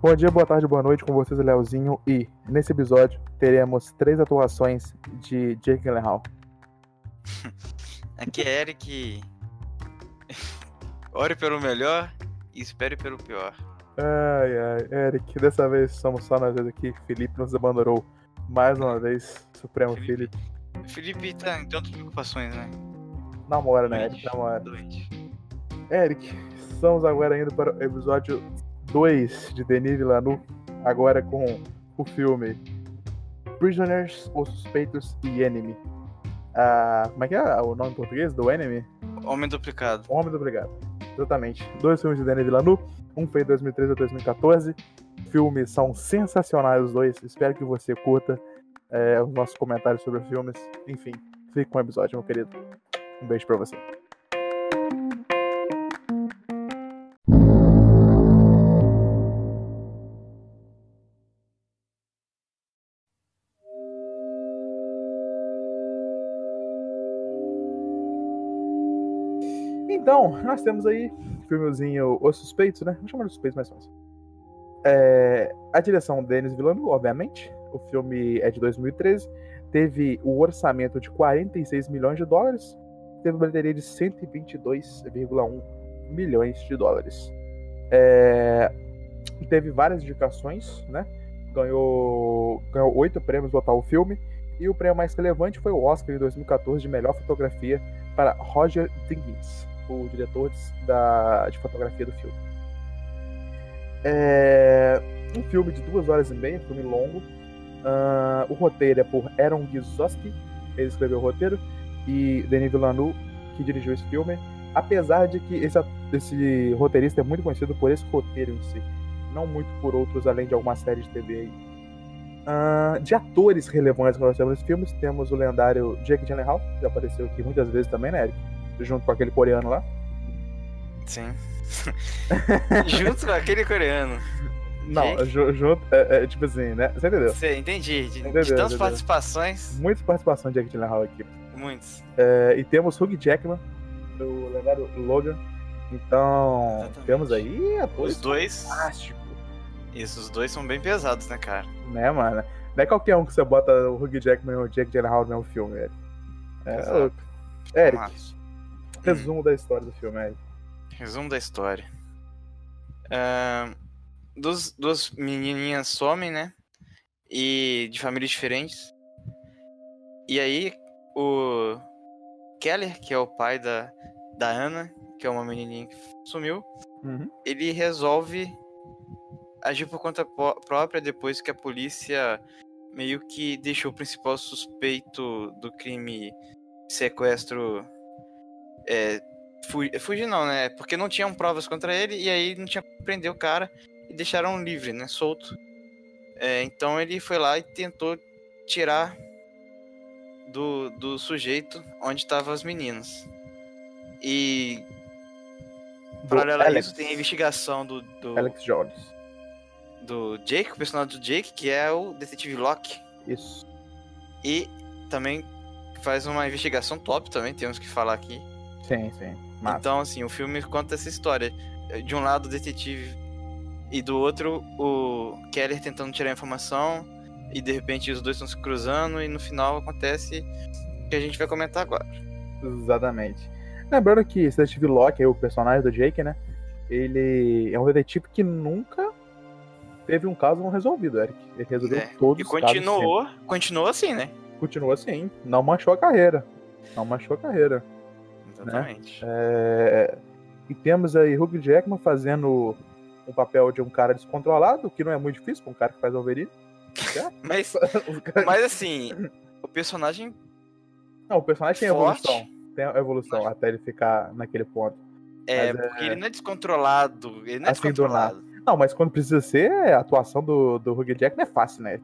Bom dia, boa tarde, boa noite com vocês, Leozinho. E nesse episódio teremos três atuações de Jake Gyllenhaal. Aqui é Eric. Ore pelo melhor e espere pelo pior. Ai, ai, Eric, dessa vez somos só nós dois aqui. Felipe nos abandonou mais uma vez. Supremo Felipe. Felipe, Felipe tá em tantas preocupações, né? Namora, né, Eric? Namora. Doente. Eric, estamos agora indo para o episódio 2 de Denis Villeneuve, agora com o filme Prisoners, Os Suspeitos e Enemy. Ah, como é que é o nome em português do Enemy? Homem duplicado. Homem Obrigado. Exatamente. Dois filmes de Denis Villeneuve, um foi em 2013 e 2014. Filmes são sensacionais os dois, espero que você curta é, os nossos comentários sobre os filmes. Enfim, fique com o episódio, meu querido. Um beijo pra você. Então, nós temos aí o filmezinho Os Suspeitos, né? Vamos chamar de Suspeitos mais fácil. É, a direção Denis Villeneuve, obviamente. O filme é de 2013. Teve o orçamento de 46 milhões de dólares. Teve uma bilheteria de 122,1 milhões de dólares. É, teve várias indicações, né? Ganhou, ganhou oito prêmios total o filme. E o prêmio mais relevante foi o Oscar de 2014 de melhor fotografia para Roger Dinkins, o diretor da, de fotografia do filme. É um filme de duas horas e meia, um filme longo. Uh, o roteiro é por Aaron Gizowski, ele escreveu o roteiro, e Denis Villeneuve, que dirigiu esse filme. Apesar de que esse, esse roteirista é muito conhecido por esse roteiro em si, não muito por outros, além de alguma série de TV aí. Uh, de atores relevantes que nós temos nesse filme, temos o lendário Jake Gyllenhaal, que já apareceu aqui muitas vezes também, né, Eric? Junto com aquele coreano lá. Sim. Junto com aquele coreano. Não, ju- junto, é, é, tipo assim, né? Você entendeu? Você entendi. De, de Entendeu, tantas entendeu. participações, Muitas participações de Jake Gyllenhaal aqui. muitos. É, e temos Hugh Jackman, do lendário Logan. Então, Exatamente. temos aí atores Os dois. fantásticos, Isso, os dois são bem pesados, né, cara? né, mano? Não é qualquer um que você bota o Hugh Jackman e o Jake Gyllenhaal no mesmo filme, Eric. É. Eric, resumo da história do filme, Eric. resumo da história. Ahn, dos, duas menininhas somem, né? E de famílias diferentes. E aí, o Keller, que é o pai da, da Ana, que é uma menininha que sumiu, Uhum. ele resolve agir por conta própria depois que a polícia meio que deixou o principal suspeito do crime sequestro é, fu- fugir não, né? Porque não tinham provas contra ele e aí não tinha como prender o cara e deixaram livre, né? Solto. É, então ele foi lá e tentou tirar do, do sujeito onde estavam as meninas. E Paralelo a isso, tem a investigação do, do, Alex Jones. do Jake, o personagem do Jake, que é o detetive Locke. Isso. E também faz uma investigação top também, temos que falar aqui. Sim, sim. Massa. Então, assim, o filme conta essa história. De um lado o detetive e do outro o Keller tentando tirar a informação e de repente os dois estão se cruzando e no final acontece o que a gente vai comentar agora. Exatamente. Lembrando que esse detetive Locke, o personagem do Jake, né? Ele é um detetive que nunca teve um caso não resolvido, Eric. Ele resolveu É, todos E os casos. continuou, continuou assim, né? Continua assim. Não manchou a carreira. Não manchou a carreira. Exatamente. É, E temos aí Hugh Jackman fazendo o papel de um cara descontrolado, que não é muito difícil pra um cara que faz Wolverine. Mas, mas assim, o personagem Não, o personagem tem forte evolução. Tem evolução até ele ficar naquele ponto. É, Mas é- porque ele não é descontrolado. Ele não é Assim, do descontrolado. Não, mas quando precisa ser, a atuação do, do Hugh Jackman é fácil, né?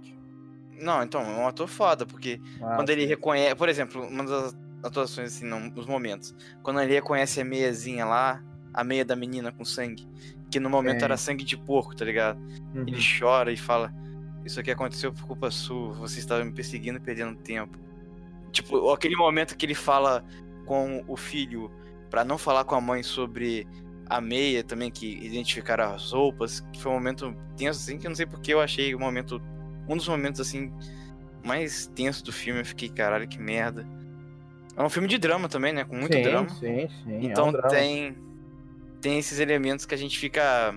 Não, então, é um ator foda, porque Ah, quando ele reconhece. Por exemplo, uma das atuações, assim, nos momentos. Quando ele reconhece a meiazinha lá, a meia da menina com sangue, que no momento Sim. era sangue de porco, tá ligado? Uhum. Ele chora e fala: Isso aqui aconteceu por culpa sua, você estava me perseguindo e perdendo tempo. Tipo, aquele momento que ele fala com o filho pra não falar com a mãe sobre a meia também, que identificaram as roupas, que foi um momento tenso, assim, que eu não sei porque eu achei o momento. Um dos momentos, assim, mais tenso do filme. Eu fiquei, caralho, que merda. É um filme de drama também, né? Com muito sim, drama. Sim, sim. Então é um drama. tem. Tem esses elementos que a gente fica.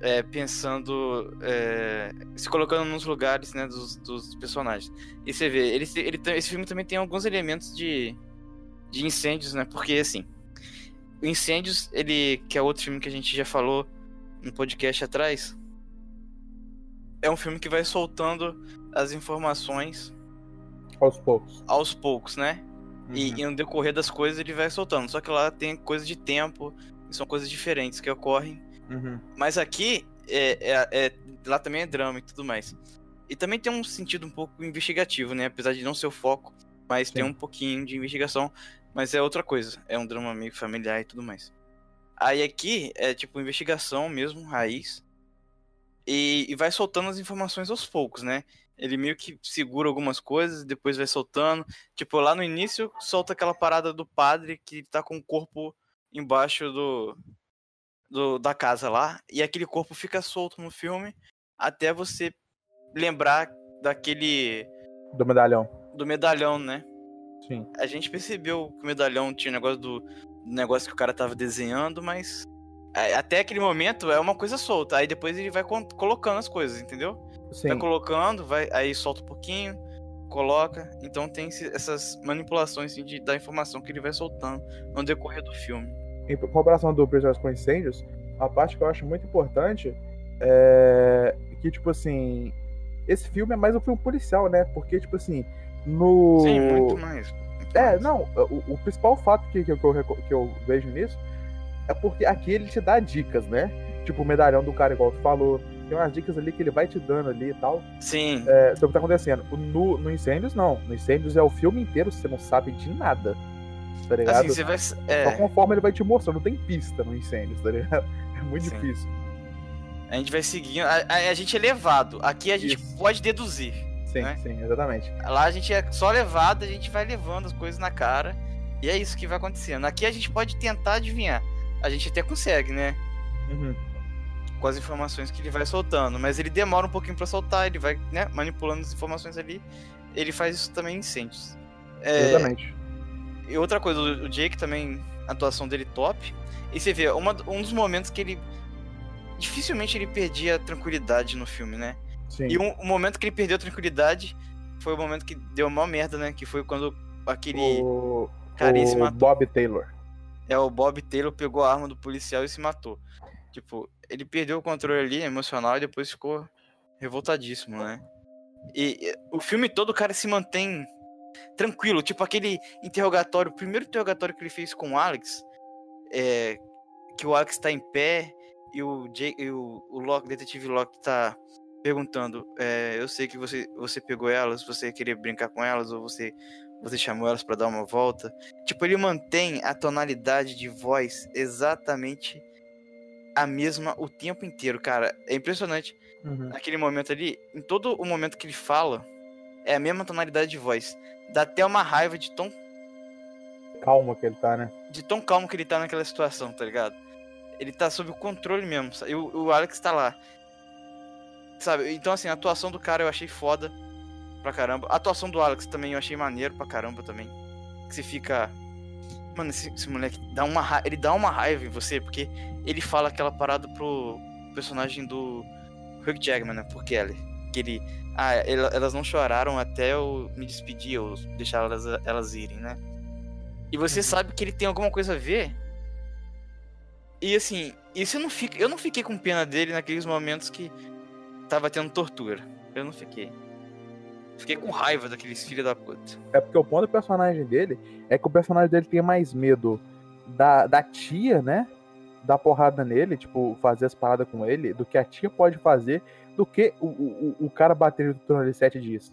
é, pensando. é, se colocando nos lugares, né? Dos, dos personagens. E você vê, ele, ele, esse filme também tem alguns elementos de. De incêndios, né? Porque assim. O Incêndios, ele. Que é outro filme que a gente já falou no podcast atrás. É um filme que vai soltando as informações Aos poucos. aos poucos, né? E, Uhum. e no decorrer das coisas ele vai soltando. Só que lá tem coisa de tempo, e são coisas diferentes que ocorrem. Uhum. Mas aqui, é, é- é- lá também é drama e tudo mais. E também tem um sentido um pouco investigativo, né? Apesar de não ser o foco, mas tem Sim. um pouquinho de investigação. Mas é outra coisa, é um drama meio familiar e tudo mais. Aí aqui é tipo investigação mesmo, raiz. E, e vai soltando as informações aos poucos, né? Ele meio que segura algumas coisas, depois vai soltando. Tipo, lá no início, solta aquela parada do padre que tá com o corpo embaixo do, do da casa lá. E aquele corpo fica solto no filme até você lembrar daquele. Do medalhão. do medalhão, né? Sim. A gente percebeu que o medalhão tinha negócio do, negócio que o cara tava desenhando, mas. é, Até aquele momento é uma coisa solta. Aí depois ele vai colocando as coisas, entendeu? Sim. Vai colocando, vai, aí solta um pouquinho, coloca. Então tem essas manipulações assim, de, da informação que ele vai soltando no decorrer do filme. Em comparação do Prisões com Incêndios, a parte que eu acho muito importante é que, tipo assim, esse filme é mais um filme policial, né? Porque, tipo assim, no. Sim, muito mais. muito É, mais. não, o, o principal fato que, que, eu, que eu vejo nisso é porque aqui ele te dá dicas, né? Tipo, o medalhão do cara, igual tu falou. Tem umas dicas ali que ele vai te dando ali e tal. Sim, É, sobre o que tá acontecendo. No, no Incêndios, não. No Incêndios é o filme inteiro, você não sabe de nada. Tá ligado? assim, você vai. Só É, conforme ele vai te mostrando, não tem pista no Incêndios, tá ligado? É muito Sim. difícil. a gente vai seguindo. A, a- a gente é levado. Aqui a gente Isso. pode deduzir. Sim, Né? sim, exatamente. Lá a gente é só levado, a gente vai levando as coisas na cara. E é isso que vai acontecendo. Aqui a gente pode tentar adivinhar. A gente até consegue, né? Uhum. Com as informações que ele vai soltando. Mas ele demora um pouquinho pra soltar, ele vai, né, manipulando as informações ali. Ele faz isso também em incêndios. É, Exatamente. e outra coisa, o Jake também, a atuação dele top. E você vê, uma, um dos momentos que ele. Dificilmente ele perdia a tranquilidade no filme, né? Sim. E um, o momento que ele perdeu a tranquilidade foi o momento que deu a maior merda, né? Que foi quando aquele. o, carinha se o matou. Bob Taylor. É, o Bob Taylor pegou a arma do policial e se matou. Tipo, ele perdeu o controle ali, emocional, e depois ficou revoltadíssimo, né? E, e o filme todo o cara se mantém tranquilo. Tipo, aquele interrogatório, o primeiro interrogatório que ele fez com o Alex, é, que o Alex tá em pé e o, Jay, e o, o Locke, detetive Locke tá perguntando, é, eu sei que você, você pegou elas, você queria brincar com elas, ou você, você chamou elas pra dar uma volta. Tipo, ele mantém a tonalidade de voz exatamente a mesma o tempo inteiro, cara. É impressionante. Uhum. Naquele momento ali, em todo o momento que ele fala, é a mesma tonalidade de voz. Dá até uma raiva de tão, Calma que ele tá, né? de tão calmo que ele tá naquela situação, tá ligado? Ele tá sob o controle mesmo. E o, o Alex tá lá. Sabe? Então, assim, a atuação do cara eu achei foda pra caramba. A atuação do Alex também eu achei maneiro pra caramba também. Que você fica. Mano, esse, esse moleque dá uma ra... ele dá uma raiva em você, porque ele fala aquela parada pro personagem do Hugh Jackman, né? Por Kelly. Que ele. Ah, ela- elas não choraram até eu me despedir, ou deixar elas, elas irem, né? E você Uhum. sabe que ele tem alguma coisa a ver. E assim, isso eu não fico, eu não fiquei com pena dele naqueles momentos que tava tendo tortura. Eu não fiquei. Fiquei com raiva daqueles filhos da puta. É porque o ponto do personagem dele é que o personagem dele tem mais medo da, da tia, né? Dar porrada nele, tipo, fazer as paradas com ele, do que a tia pode fazer, do que o, o, o- cara bater no trono de sete dias,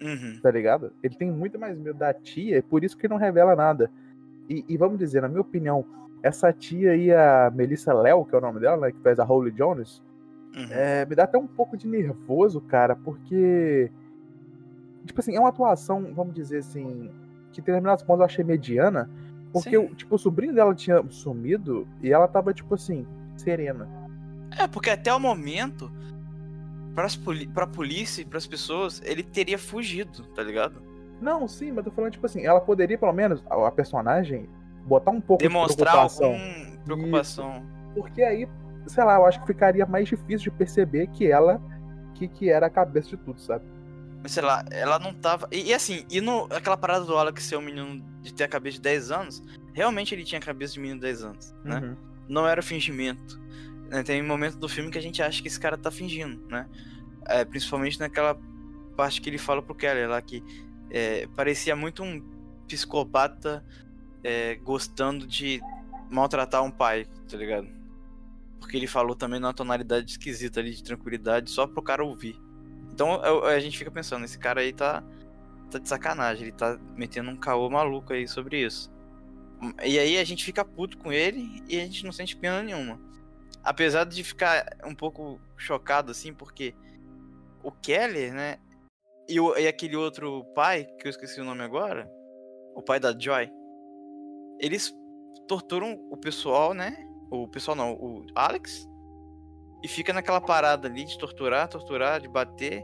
Uhum. tá ligado? Ele tem muito mais medo da tia, é por isso que ele não revela nada. E, e vamos dizer, na minha opinião, essa tia aí, a Melissa Léo, que é o nome dela, né? Que faz a Holly Jones, Uhum. é, me dá até um pouco de nervoso, cara, porque. Tipo assim, é uma atuação, vamos dizer assim, que em determinados pontos eu achei mediana, Porque, o, tipo, o sobrinho dela tinha sumido e ela tava, tipo assim, serena. É, porque até o momento, pras poli pra polícia e pras pessoas, ele teria fugido, tá ligado? Não, sim, mas eu tô falando, tipo assim, ela poderia, pelo menos, a, a personagem, botar um pouco Demonstrar de preocupação. alguma preocupação. Porque aí, sei lá, eu acho que ficaria mais difícil de perceber que ela que, que era a cabeça de tudo, sabe? Mas sei lá, ela não tava. E, e assim, e no, aquela parada do Alex ser um menino de ter a cabeça de 10 anos, realmente ele tinha a cabeça de menino de 10 anos, né? Uhum. Não era fingimento. né? Tem momento do filme que a gente acha que esse cara tá fingindo, né? É, principalmente naquela parte que ele fala pro Kelly lá que é, parecia muito um psicopata é, gostando de maltratar um pai, tá ligado? Porque ele falou também numa tonalidade esquisita ali de tranquilidade, só pro cara ouvir. Então a gente fica pensando, esse cara aí tá, tá de sacanagem, ele tá metendo um caô maluco aí sobre isso. E aí a gente fica puto com ele e a gente não sente pena nenhuma. Apesar de ficar um pouco chocado, assim, porque o Keller, né? E, o- e aquele outro pai, que eu esqueci o nome agora, o pai da Joy, eles torturam o pessoal, né? O pessoal não, o Alex. E fica naquela parada ali de torturar, torturar, de bater.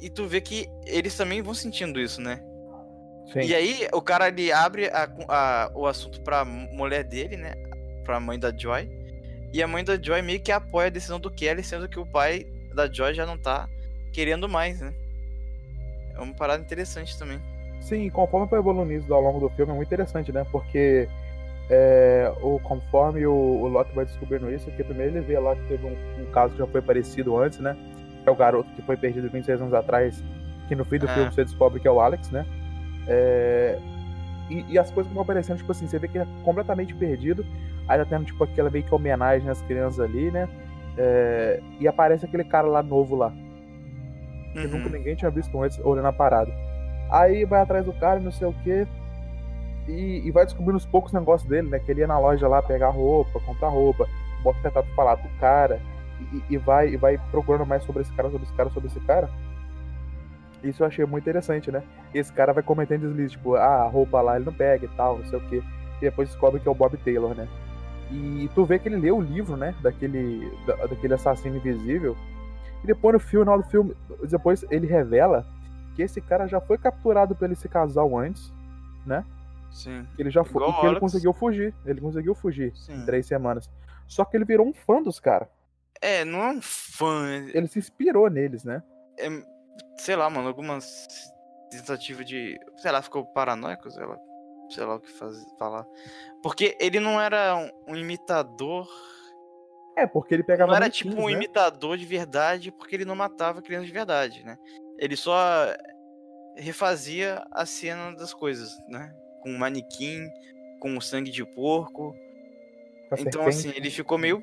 E tu vê que eles também vão sentindo isso, né? Sim. E aí o cara ele abre a- a- o assunto pra mulher dele, né? Pra mãe da Joy. E a mãe da Joy meio que apoia a decisão do Kelly, sendo que o pai da Joy já não tá querendo mais, né? É uma parada interessante também. Sim, conforme vai evoluindo ao longo do filme, é muito interessante, né? Porque é, o, conforme o, o Loki vai descobrindo isso, que primeiro ele vê lá que teve um, um caso que já foi parecido antes, né? É o garoto que foi perdido 26 anos atrás, que no fim do É. filme você descobre que é o Alex, né? É, e, e as coisas que vão aparecendo, tipo assim, você vê que ele é completamente perdido, aí tá tendo, tipo, aquela meio que homenagem às crianças ali, né? É, e aparece aquele cara lá novo lá, que Uhum. nunca ninguém tinha visto antes olhando a parada. Aí vai atrás do cara, não sei o que, e, e vai descobrindo os poucos negócios dele, né? Que ele ia na loja lá pegar roupa, comprar roupa, bota o retrato falado do cara, e, e vai, e vai procurando mais sobre esse cara, sobre esse cara, sobre esse cara. Isso eu achei muito interessante, né? Esse cara vai cometendo deslize, tipo, ah, a roupa lá ele não pega e tal, não sei o que. E depois descobre que é o Bob Taylor, né? E tu vê que ele leu o livro, né? Daquele, da- daquele assassino invisível. E depois no final do filme, depois ele revela que esse cara já foi capturado pelo esse casal antes, né? Sim. Ele já foi, Igual e que o ele conseguiu fugir. Ele conseguiu fugir Sim. em três semanas. Só que ele virou um fã dos caras. É, não é um fã. Ele se inspirou neles, né? É, sei lá, mano, algumas tentativas de. Sei lá, ficou paranoico, sei lá. Sei lá o que faz, falar. Porque ele não era um, um imitador. É, porque ele pegava Não era tipo um né? imitador de verdade, porque ele não matava crianças de verdade, né? Ele só refazia a cena das coisas, né? Com um manequim, com sangue de porco. Então, assim, ele ficou meio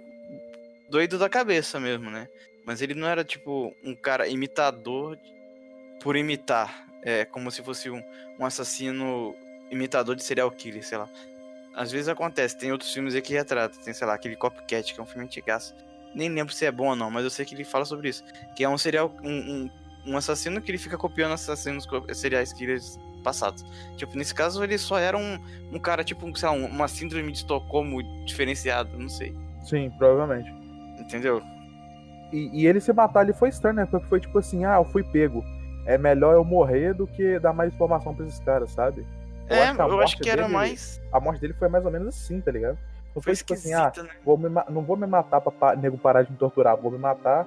doido da cabeça mesmo, né? Mas ele não era, tipo, um cara imitador por imitar. É como se fosse um, um assassino imitador de serial killer, sei lá. Às vezes acontece, tem outros filmes aí que retratam. Tem, sei lá, aquele Copycat, que é um filme antigaço. Nem lembro se é bom ou não, mas eu sei que ele fala sobre isso. Que é um serial. Um, um, um assassino que ele fica copiando assassinos serial killers passados. Tipo, nesse caso ele só era um, um cara, tipo, sei lá, um- uma síndrome de Estocolmo diferenciada, não sei. Sim, provavelmente. Entendeu? E, e ele se matar ali foi estranho, né? Porque foi tipo assim, ah, eu fui pego. É melhor eu morrer do que dar mais informação pra esses caras, sabe? Eu é, acho eu acho que era dele- mais. A morte dele foi mais ou menos assim, tá ligado? Não Foi foi, tipo assim, ah, né? vou me não vou me matar pra pa- nego parar de me torturar, vou me matar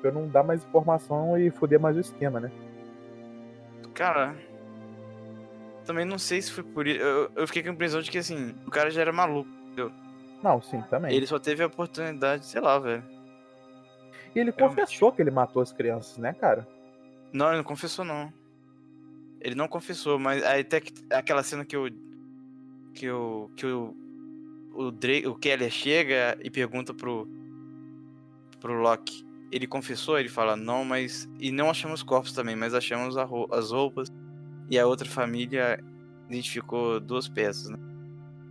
pra eu não dar mais informação e foder mais o esquema, né? Cara. Também não sei se foi por isso. Eu, eu fiquei com a impressão de que, assim, o cara já era maluco. Não, sim, também. Ele só teve a oportunidade, sei lá, velho. E ele Realmente. confessou que ele matou as crianças, né, cara? Não, ele não confessou, não. Ele não confessou, mas aí até que, aquela cena que o. Que o. Que o. O, Drake, o Keller chega e pergunta pro. Pro Loki. Ele confessou, ele fala, não, mas. E não achamos corpos também, mas achamos as roupas. E a outra família identificou duas peças, né?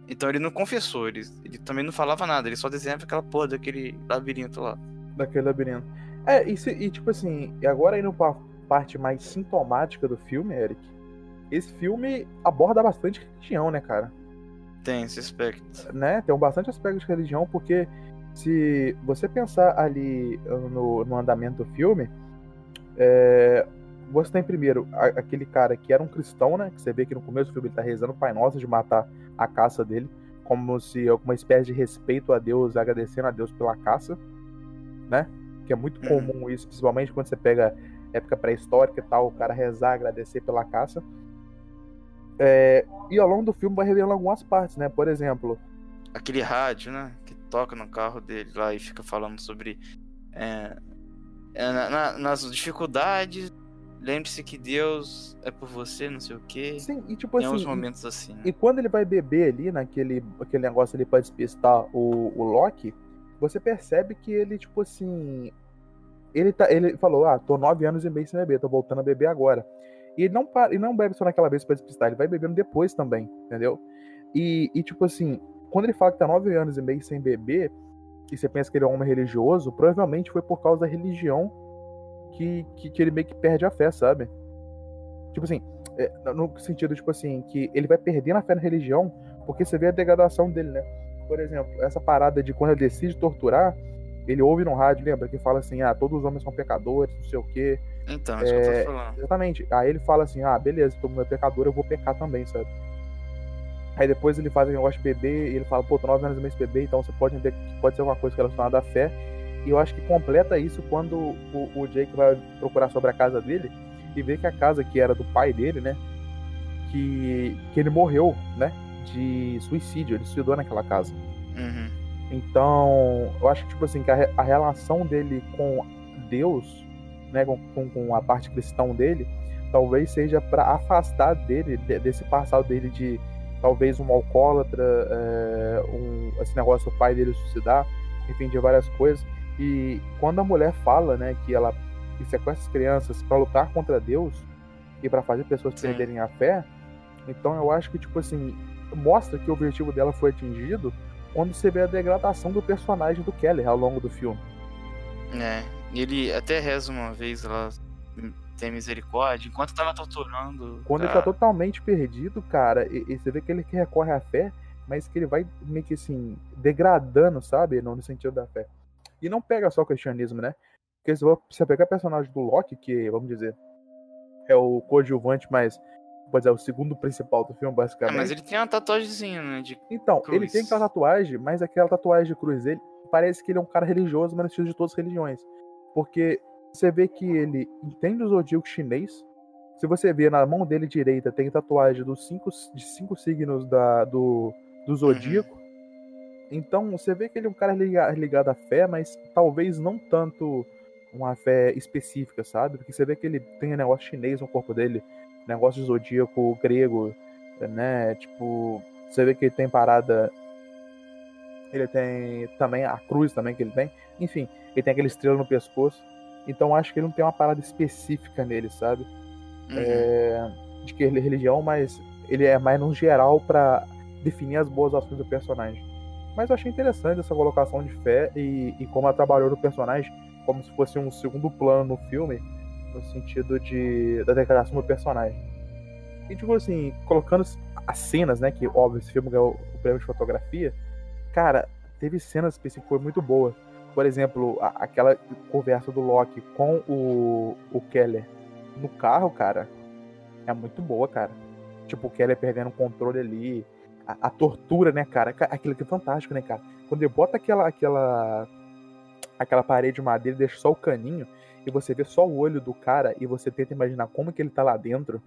Então ele não confessou, ele, ele também não falava nada, ele só desenhava aquela porra daquele labirinto lá. Daquele labirinto. É, e, se- e tipo assim, e agora indo pra parte mais sintomática do filme, Eric, esse filme aborda bastante religião, né, cara? Tem esse aspecto. Né? Tem um bastante aspecto de religião, porque se você pensar ali no, no andamento do filme, é, você tem primeiro aquele cara que era um cristão, né? Que você vê que no começo do filme ele tá rezando o Pai Nosso de matar a caça dele, como se alguma espécie de respeito a Deus, agradecendo a Deus pela caça, né? Que é muito uhum. comum isso, principalmente quando você pega época pré-histórica e tal, o cara rezar, agradecer pela caça. É, e ao longo do filme vai revelando algumas partes, né? Por exemplo. Aquele rádio, né? Que toca no carro dele lá e fica falando sobre. É, é, na, na, nas dificuldades. Lembre-se que Deus é por você, não sei o quê. Sim, e tipo Tem assim. uns momentos assim. Né? E quando ele vai beber ali, naquele aquele negócio ali pra despistar o, o Loki, você percebe que ele, tipo assim. Ele, tá, ele falou: Ah, tô nove anos e meio sem beber, tô voltando a beber agora. E ele não, para, ele não bebe só naquela vez pra despistar, ele vai bebendo depois também, entendeu? E, e, tipo assim, quando ele fala que tá nove anos e meio sem beber, e você pensa que ele é um homem religioso, provavelmente foi por causa da religião que, que, que ele meio que perde a fé, sabe? Tipo assim, é, no sentido, tipo assim, que ele vai perdendo a fé na religião porque você vê a degradação dele, né? Por exemplo, essa parada de quando ele decide torturar, ele ouve no rádio, lembra? Que fala assim, ah, todos os homens são pecadores, não sei o quê. Então, é, isso que eu tô é, falando. Exatamente. Aí ele fala assim, ah, beleza, todo mundo é pecador, eu vou pecar também, sabe? Aí depois ele faz o negócio de beber e ele fala, pô, tô nove anos mês beber, então você pode entender que pode ser uma coisa relacionada à fé. E eu acho que completa isso quando o, o Jake vai procurar sobre a casa dele e vê que a casa que era do pai dele, né? Que, que ele morreu, né? De suicídio, ele suicidou naquela casa. Uhum. Então, eu acho que, tipo assim, que a, a relação dele com Deus, né, com, com, com, a parte cristã dele, talvez seja para afastar dele, de, desse passado dele de talvez um alcoólatra, é, um, esse negócio do pai dele suicidar, enfim, de várias coisas. E quando a mulher fala, né, que ela que sequestra as crianças para lutar contra Deus e para fazer pessoas Sim. perderem a fé, então eu acho que, tipo assim, mostra que o objetivo dela foi atingido quando você vê a degradação do personagem do Keller ao longo do filme. É, ele até reza uma vez lá, tem misericórdia, enquanto tava torturando. Quando tá... ele tá totalmente perdido, cara, e, e, você vê que ele que recorre à fé, mas que ele vai meio que assim, degradando, sabe? Não no sentido da fé. E não pega só o cristianismo, né? Porque se você pegar o personagem do Loki, que, vamos dizer, é o coadjuvante, mas pode dizer, o segundo principal do filme, basicamente. É, mas ele tem uma tatuagemzinha, né? De então, cruz. ele tem aquela tatuagem, mas aquela tatuagem de cruz dele parece que ele é um cara religioso, mas no de todas as religiões. Porque você vê que ele entende o zodíaco chinês. Se você vê na mão dele direita, tem tatuagem dos cinco, de cinco signos da, do, do uhum. zodíaco. Uhum. Então você vê que ele é um cara ligado à fé, mas talvez não tanto uma fé específica, sabe? Porque você vê que ele tem um negócio chinês no corpo dele, negócio de zodíaco grego, né? Tipo, você vê que ele tem parada. Ele tem também a cruz também que ele tem. Enfim, ele tem aquela estrela no pescoço. Então acho que ele não tem uma parada específica nele, sabe? Uhum. É, de que ele é religião, mas ele é mais no geral para definir as boas ações do personagem. Mas eu achei interessante essa colocação de fé e, e como ela trabalhou no personagem como se fosse um segundo plano no filme, no sentido de da declaração do personagem. E tipo assim, colocando as cenas, né, que óbvio esse filme ganhou o prêmio de fotografia, cara, teve cenas que foi muito boa. Por exemplo, a, aquela conversa do Loki com o, o Keller no carro, cara, é muito boa, cara. Tipo, o Keller perdendo o controle ali, a, a tortura, né, cara? Aquilo que é fantástico, né, cara? Quando ele bota aquela, aquela aquela parede de madeira, deixa só o caninho e você vê só o olho do cara e você tenta imaginar como que ele tá lá dentro.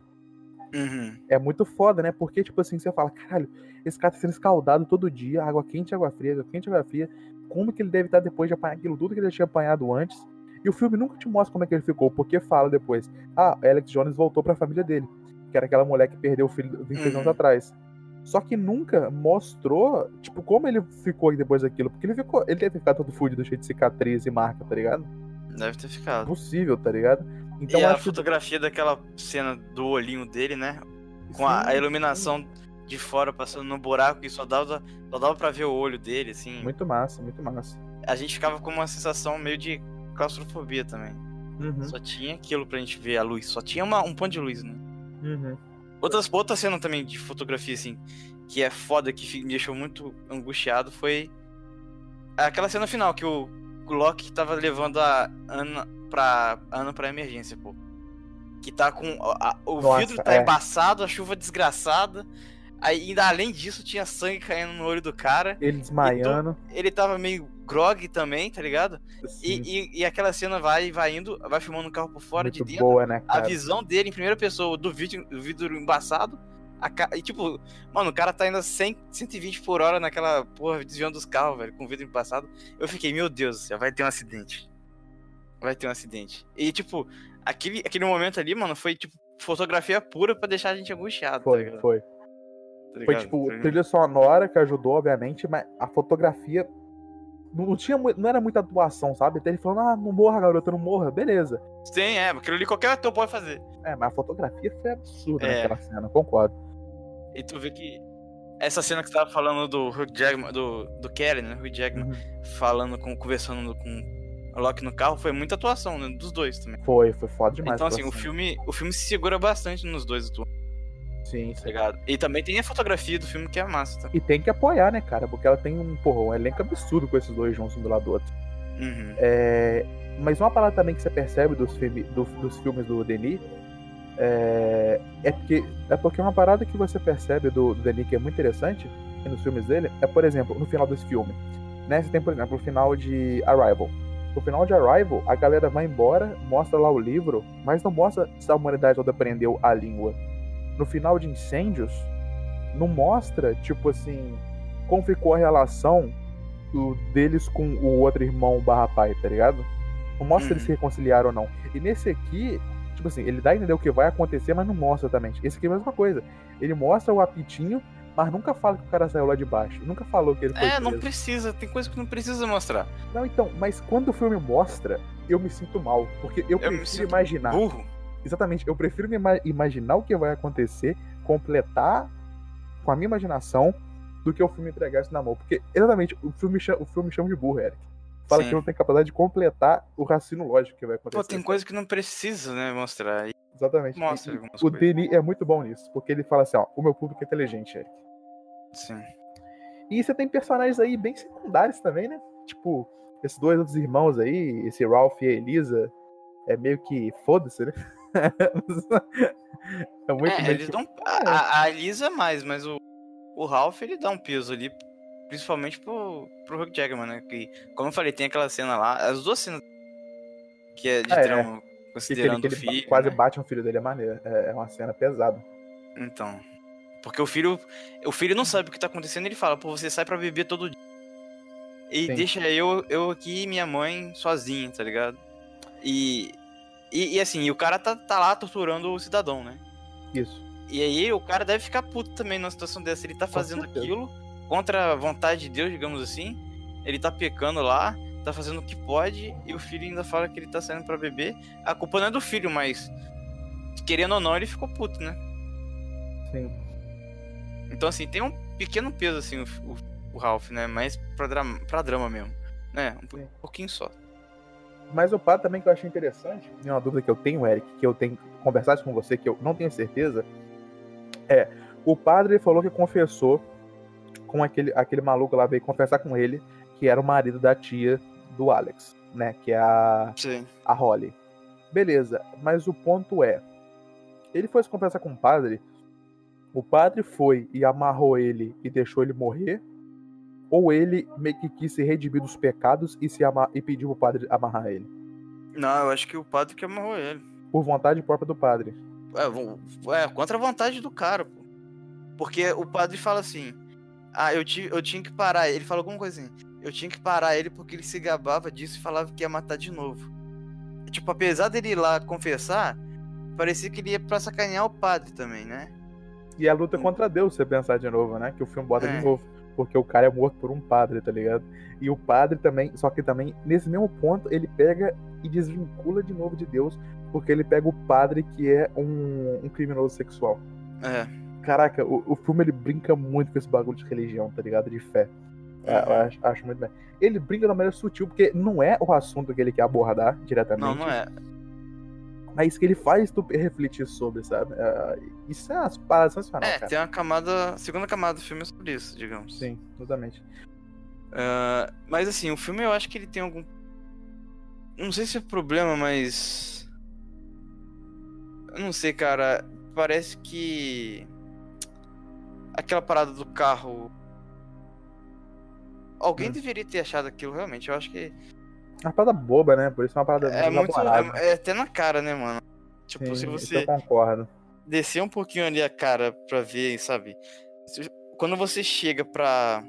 Uhum. É muito foda, né? Porque, tipo assim, você fala, caralho, esse cara tá sendo escaldado todo dia, água quente, água fria, água quente, água fria. Como que ele deve estar depois de apanhar aquilo tudo que ele tinha apanhado antes? E o filme nunca te mostra como é que ele ficou, porque fala depois, ah, Alex Jones voltou para a família dele, que era aquela mulher que perdeu o filho 26 uhum. anos atrás. Só que nunca mostrou, tipo, como ele ficou depois daquilo. Porque ele ficou. Ele deve ficar todo fudido, cheio de cicatriz e marca, tá ligado? Deve ter ficado. Possível, tá ligado? Então, e a fotografia daquela cena do olhinho dele, né? Com a, a, iluminação de fora passando no buraco e só dava, só dava pra ver o olho dele, assim. Muito massa, muito massa. A gente ficava com uma sensação meio de claustrofobia também. Uhum. Só tinha aquilo pra gente ver a luz. Só tinha uma, um ponto de luz, né? Uhum. Outras, outra cena também de fotografia, assim, que é foda, que me deixou muito angustiado, foi aquela cena final que o Loki tava levando a Ana pra, Ana pra emergência, pô. Que tá com. a- a- o Nossa, vidro tá é. embaçado, a chuva desgraçada. Aí, ainda além disso, tinha sangue caindo no olho do cara. Ele desmaiando. Ele tava meio grog também, tá ligado? E, e, e aquela cena vai vai indo, vai filmando o carro por fora de muito dentro. boa, né, A visão dele em primeira pessoa do vídeo, do vidro embaçado. ca- e tipo, mano, o cara tá indo a 100, 120 por hora naquela porra, desviando dos carros, velho, com o vidro embaçado. Eu fiquei, meu Deus céu, vai ter um acidente. Vai ter um acidente. E tipo, aquele, aquele momento ali, mano, foi tipo fotografia pura pra deixar a gente angustiado. tá Foi, ligado? foi. Tá Foi tipo, trilha sonora que ajudou, obviamente, mas a fotografia não, tinha, não era muita atuação, sabe? Até ele falando, ah, não morra, garota, não morra, beleza. Sim, é, aquilo ali qualquer ator pode fazer. É, mas a fotografia foi absurda É. naquela cena, concordo. E tu vê que essa cena que você tava falando do Hugh Jackman, do, do Kelly, né? Hugh Jackman, Uhum. falando com, conversando com o Loki no carro, foi muita atuação, né? Dos dois também. Foi, foi foda demais. então, assim, o filme, o filme se segura bastante nos dois atuando, Sim, tá sim. ligado? E também tem a fotografia do filme que é massa, tá? E tem que apoiar, né, cara? Porque ela tem um, porra, um elenco absurdo com esses dois juntos um do lado do outro. Uhum. É, mas uma parada também que você percebe dos, filme, do- dos filmes do Denis é, é, porque, é porque uma parada que você percebe do, do Denis que é muito interessante nos filmes dele é, por exemplo, no final desse filme. Né? Você tem, por exemplo, o final de Arrival. No final de Arrival, a galera vai embora, mostra lá o livro, mas não mostra se a humanidade toda aprendeu a língua. No final de Incêndios, não mostra, tipo assim, como ficou a relação deles com o outro irmão barra pai, tá ligado? Não mostra se eles Uhum. se reconciliaram ou não. E nesse aqui, tipo assim, ele dá a entender o que vai acontecer, mas não mostra também. Esse aqui é a mesma coisa. Ele mostra o apitinho, mas nunca fala que o cara saiu lá de baixo. Nunca falou que ele foi É, não preso. precisa, tem coisa que não precisa mostrar. Não, então, mas quando o filme mostra, eu me sinto mal. Porque eu, Eu sinto imaginar. Burro. Exatamente, eu prefiro me ima- imaginar o que vai acontecer, completar com a minha imaginação, do que o filme entregar isso na mão. Porque, exatamente, o filme chama, o filme chama de burro, Eric. Fala Sim. que não tem capacidade de completar o raciocínio lógico que vai acontecer. Pô, tem coisa que não precisa, né, mostrar. Exatamente. Mostra E- o coisas. Denis é muito bom nisso, porque ele fala assim, ó, o meu público é inteligente, Eric. Sim. E você tem personagens aí bem secundários também, né? Tipo, esses dois outros irmãos aí, esse Ralph e a Elisa, é meio que foda-se, né? é muito É, eles dão. A, a- a Lisa mais, mas o, o Ralph ele dá um peso ali, principalmente pro, pro Hugh Jackman, né? Que, como eu falei, tem aquela cena lá, as duas cenas que é de Ah, é. drama, que ele, considerando que o ele filho. quase né? bate no filho dele é maneira. É, é uma cena pesada. Então. Porque o filho. O filho não sabe o que tá acontecendo, ele fala, pô, você sai pra beber todo dia. E Sim. deixa eu, eu aqui e minha mãe sozinha, tá ligado? E. E, e assim, e o cara tá, tá lá torturando o cidadão, né? Isso. E aí o cara deve ficar puto também numa situação dessa. Ele tá fazendo aquilo contra a vontade de Deus, digamos assim. Ele tá pecando lá, tá fazendo o que pode, e o filho ainda fala que ele tá saindo pra beber. A culpa não é do filho, mas querendo ou não, ele ficou puto, né? Sim. Então assim, tem um pequeno peso assim o, o, o Ralph, né? Mais pra drama, pra drama mesmo. Né? Um, pouquinho só. Mas o padre também que eu achei interessante, e uma dúvida que eu tenho, Eric, que eu tenho conversado com você, que eu não tenho certeza, é, o padre falou que confessou com aquele, aquele maluco lá, veio confessar com ele, que era o marido da tia do Alex, né? Que é a, Sim. a Holly. Beleza, mas o ponto é, ele foi se confessar com o padre, o padre foi e amarrou ele e deixou ele morrer, ou ele meio que quis se redimir dos pecados e, se ama- e pediu pro padre amarrar ele? Não, eu acho que o padre que amarrou ele. Por vontade própria do padre. É, é, contra a vontade do cara, pô. Porque o padre fala assim: Ah, eu, ti, eu tinha que parar. Ele fala alguma coisa assim: Eu tinha que parar ele porque ele se gabava disso e falava que ia matar de novo. Tipo, apesar dele ir lá confessar, parecia que ele ia pra sacanear o padre também, né? E a luta contra Deus, você pensar de novo, né? Que o filme bota É. de novo. Porque o cara é morto por um padre, tá ligado? E o padre também, só que também, nesse mesmo ponto, ele pega e desvincula de novo de Deus, porque ele pega o padre que é um, um criminoso sexual. É. Caraca, o, o filme ele brinca muito com esse bagulho de religião, tá ligado? De fé. É, eu acho, acho muito bem. Ele brinca de uma maneira sutil, porque não é o assunto que ele quer abordar diretamente. Não, não é. Mas que ele faz tu refletir sobre, sabe? É, isso é as paradas sensacional, É, cara. tem uma camada. Segunda camada do filme é sobre isso, digamos. Sim, totalmente. Ah, mas assim, o filme eu acho que ele tem algum. Não sei se é problema, mas. Eu não sei, cara. Parece que. Aquela parada do carro. Alguém Hum. deveria ter achado aquilo realmente. Eu acho que. É uma parada boba, né? Por isso é uma parada É muito. elaborada. É, é até na cara, né, mano? Tipo, Sim, se você eu concordo. descer um pouquinho ali a cara pra ver, sabe? Quando você chega pra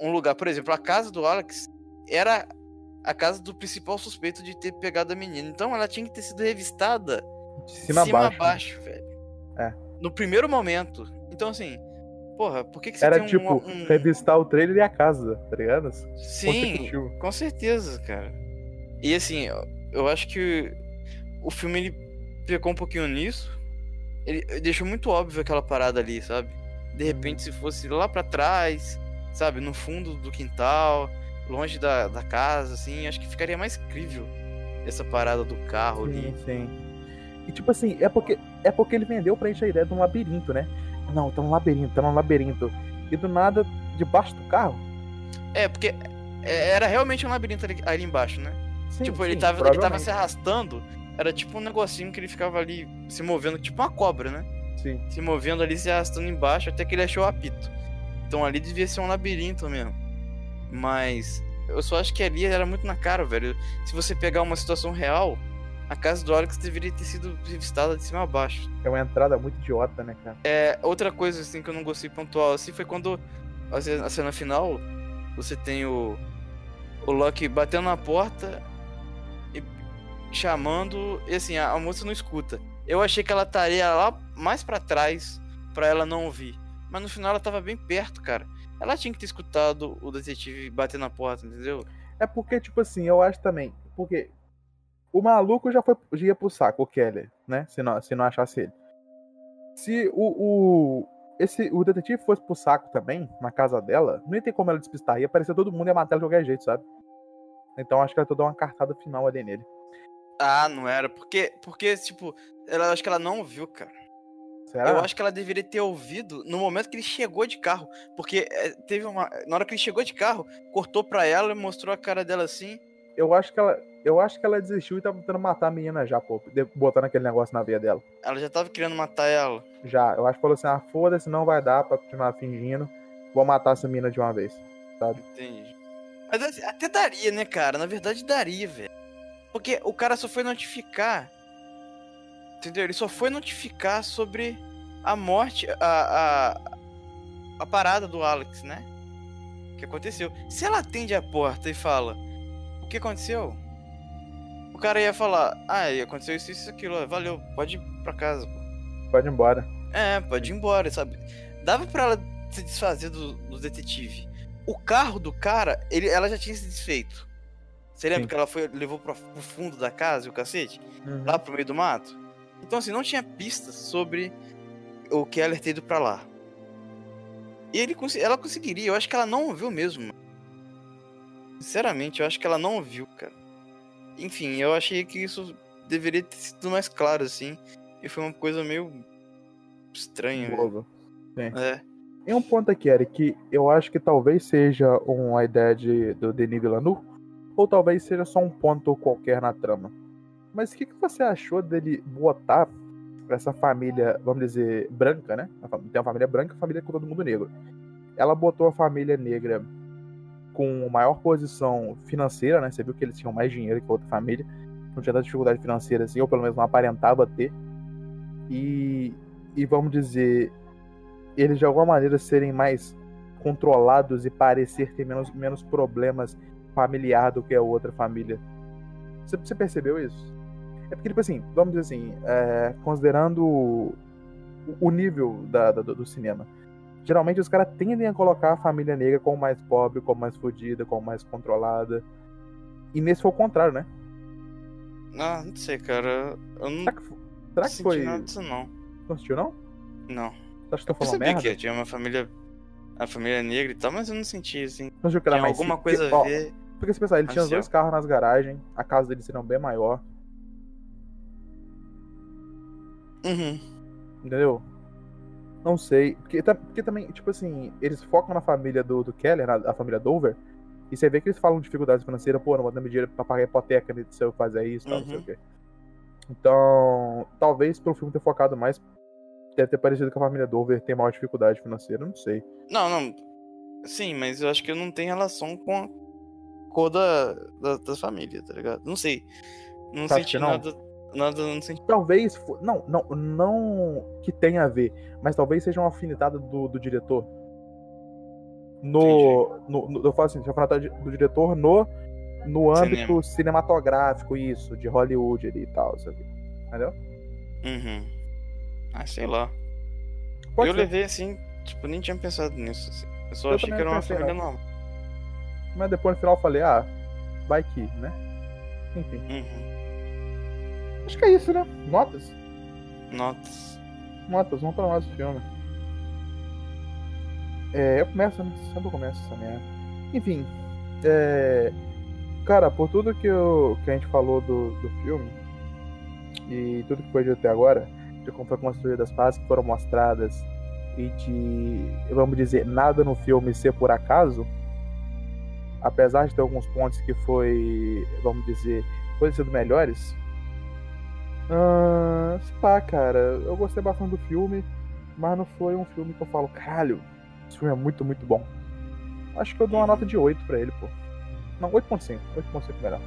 um lugar, por exemplo, a casa do Alex era a casa do principal suspeito de ter pegado a menina. Então ela tinha que ter sido revistada De cima, a baixo. né? velho. É. No primeiro momento. Então, assim, porra, por que, que você Era tem um- tipo, um. revistar o trailer e a casa, tá ligado? Sim, com certeza, cara. E assim, eu, acho que o filme ele pecou um pouquinho nisso. Ele deixou muito óbvio aquela parada ali, sabe? De repente, se fosse lá pra trás, sabe, no fundo do quintal, longe da, da casa, assim, acho que ficaria mais crível essa parada do carro Sim, ali. sim. E tipo assim, é porque, é porque ele vendeu pra gente a ideia de um labirinto, né? Não, tá um labirinto, tá um labirinto. E do nada, debaixo do carro. É, porque é- era realmente um labirinto ali, ali embaixo, né? Sim, tipo, ele sim, tava, ele tava se arrastando, era tipo um negocinho que ele ficava ali se movendo, tipo uma cobra, né? Sim. se movendo ali, se arrastando embaixo, até que ele achou o apito. Então ali devia ser um labirinto mesmo. Mas eu só acho que ali era muito na cara, velho. Se você pegar uma situação real, a casa do Alex deveria ter sido revistada de cima a baixo. É uma entrada muito idiota, né, cara? É, outra coisa assim que eu não gostei pontual assim foi quando a ce- a cena final você tem o o Loki batendo na porta e chamando e assim a, a moça não escuta. Eu achei que ela estaria lá mais pra trás pra ela não ouvir, mas no final ela tava bem perto, cara. Ela tinha que ter escutado o detetive bater na porta, entendeu? É porque, tipo assim, eu acho também. Porque o maluco já foi já ia pro saco, o Keller, né? Se não, se não achasse ele. Se o, o, esse, o detetive fosse pro saco também, na casa dela, não ia ter como ela despistar. Ia aparecer todo mundo e ia matar ela de qualquer jeito, sabe? Então acho que ela dar uma cartada final ali nele. Ah, não era, porque porque tipo, ela acho que ela não ouviu, cara. Será? Eu acho que ela deveria ter ouvido no momento que ele chegou de carro. Porque é, teve uma. Na hora que ele chegou de carro, cortou pra ela e mostrou a cara dela assim. Eu acho que ela. Eu acho que ela desistiu e tá tentando matar a menina já, pô. Botando aquele negócio na veia dela. Ela já tava querendo matar ela. Já. Eu acho que falou assim, ah, foda-se, não vai dar pra continuar fingindo. Vou matar essa menina de uma vez. Entendi. Mas assim, até daria, né, cara? Na verdade, daria, velho. Porque o cara só foi notificar. Entendeu? Ele só foi notificar sobre a morte, a, a, a parada do Alex, né? O que aconteceu. Se ela atende a porta e fala: que aconteceu? O cara ia falar: Ah, aconteceu isso, isso, aquilo. Valeu, pode ir pra casa. pô." Pode ir embora. É, pode ir embora, sabe? Dava pra ela se desfazer do, do detetive. O carro do cara, ele, ela já tinha se desfeito. Você lembra Sim. que ela foi, levou pro, pro fundo da casa e o cacete? Uhum. Lá pro meio do mato? Então, assim, não tinha pistas sobre o Keller ter ido pra lá. E ele, ela conseguiria, eu acho que ela não viu mesmo. Sinceramente, eu acho que ela não viu, cara. Enfim, eu achei que isso deveria ter sido mais claro, assim. E foi uma coisa meio estranha. Bobo. É. Tem um ponto aqui, Eric, que eu acho que talvez seja uma ideia de, do Denis Villeneuve, ou talvez seja só um ponto qualquer na trama. Mas o que, que você achou dele botar essa família, vamos dizer, branca, né? Tem uma família branca e família com todo mundo negro. Ela botou a família negra com maior posição financeira, né? Você viu que eles tinham mais dinheiro que a outra família. Não tinha tanta dificuldade financeira assim, ou pelo menos não aparentava ter. E, e vamos dizer, eles de alguma maneira serem mais controlados e parecer ter menos, menos problemas familiar do que a outra família. Você, você percebeu isso? É porque, tipo assim, vamos dizer assim, é, considerando o, o nível da, da- do, cinema, geralmente os caras tendem a colocar a família negra como mais pobre, como mais fodida, como mais controlada. E nesse foi o contrário, né? Ah, não sei, cara. Eu não Será que, será que foi. nada disso, não. Não assistiu, não? Não. Você acha que eu Eu falando sabia merda? que tinha uma família. A família negra e tal, mas eu não senti, assim. Não achou que era Tinha mais alguma sim- coisa ó, a ver. Porque se pensar, ele tinha dois carros nas garagens, a casa dele seria bem maior. Uhum. Entendeu? Não sei. Porque, porque também, tipo assim, eles focam na família do, do Keller, na, a família Dover. E você vê que eles falam de dificuldades financeiras, pô, não vou dar dinheiro pra pagar a hipoteca né, se eu fazer isso tal, não sei Uhum. o quê. Então, talvez pelo filme ter focado mais, deve ter parecido que a família Dover tem maior dificuldade financeira, não sei. Não, não. Sim, mas eu acho que não tem relação com a cor da, da, da família, tá ligado? Não sei. Não acha senti que não? Nada. Não senti. Talvez, fo- não, não, não que tenha a ver, mas talvez seja uma afinidade do, do diretor. No, no, no- eu falo assim, uma afinidade do diretor no, no âmbito Cinema. cinematográfico, isso, de Hollywood ali e tal, sabe? Entendeu? Uhum. Ah, sei lá. Pode eu ser. levei assim, tipo, nem tinha pensado nisso. assim. Eu só Eu achei que era uma família normal. Mas depois no final eu falei, ah, vai que, né? Enfim. Uhum. Acho que é isso, né? Notas? Notas. Notas, vamos para mais o filme. É, eu começo, né? Sempre eu começo essa merda. Enfim, é... Cara, por tudo que, eu, que a gente falou do, do filme e tudo que foi dito até agora, de como foi construída as partes que foram mostradas e de, vamos dizer, nada no filme ser por acaso, apesar de ter alguns pontos que foi, vamos dizer, podem ser melhores, ah, sei lá, cara, eu gostei bastante do filme, mas não foi um filme que eu falo, caralho, esse filme é muito, muito bom. Acho que eu dou uma nota de 8 pra ele, pô. Não, 8.5. 8.5 melhor.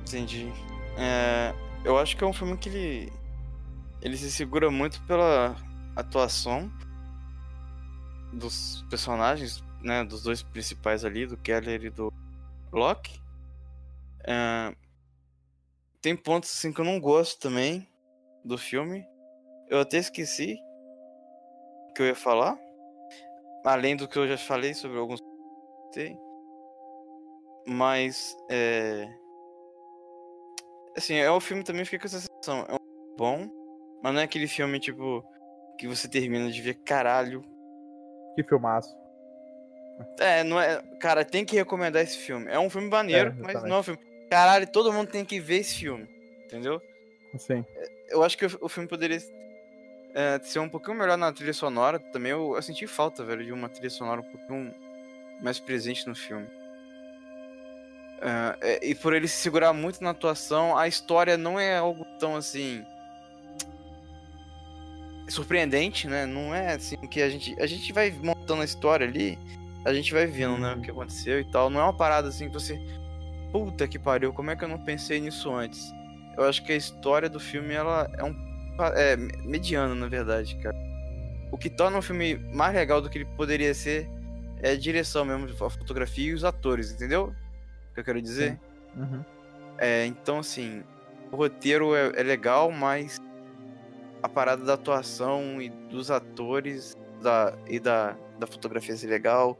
Entendi. É, eu acho que é um filme que ele. Ele se segura muito pela atuação dos personagens, né? Dos dois principais ali, do Keller e do Locke. É, tem pontos assim que eu não gosto também do filme. Eu até esqueci o que eu ia falar. Além do que eu já falei sobre alguns. Mas. É... Assim, é um filme também fica com essa sensação. É um filme bom, mas não é aquele filme, tipo, que você termina de ver, caralho. Que filmaço. É, não é. Cara, tem que recomendar esse filme. É um filme maneiro, É, mas não é um filme. Caralho, todo mundo tem que ver esse filme. Entendeu? Sim. Eu acho que o, o filme poderia é, ser um pouquinho melhor na trilha sonora. Também eu, eu senti falta, velho, de uma trilha sonora um pouquinho mais presente no filme. É, é, e por ele se segurar muito na atuação, a história não é algo tão assim. surpreendente, né? Não é assim que a gente. A gente vai montando a história ali, a gente vai vendo, né, o que aconteceu e tal. Não é uma parada assim que você. Puta que pariu, como é que eu não pensei nisso antes? Eu acho que a história do filme ela é um é mediana, na verdade, cara. O que torna o filme mais legal do que ele poderia ser é a direção mesmo, a fotografia e os atores, entendeu? O que eu quero dizer? Uhum. É, então, assim, o roteiro é, é legal, mas a parada da atuação e dos atores da, e da, da fotografia é legal,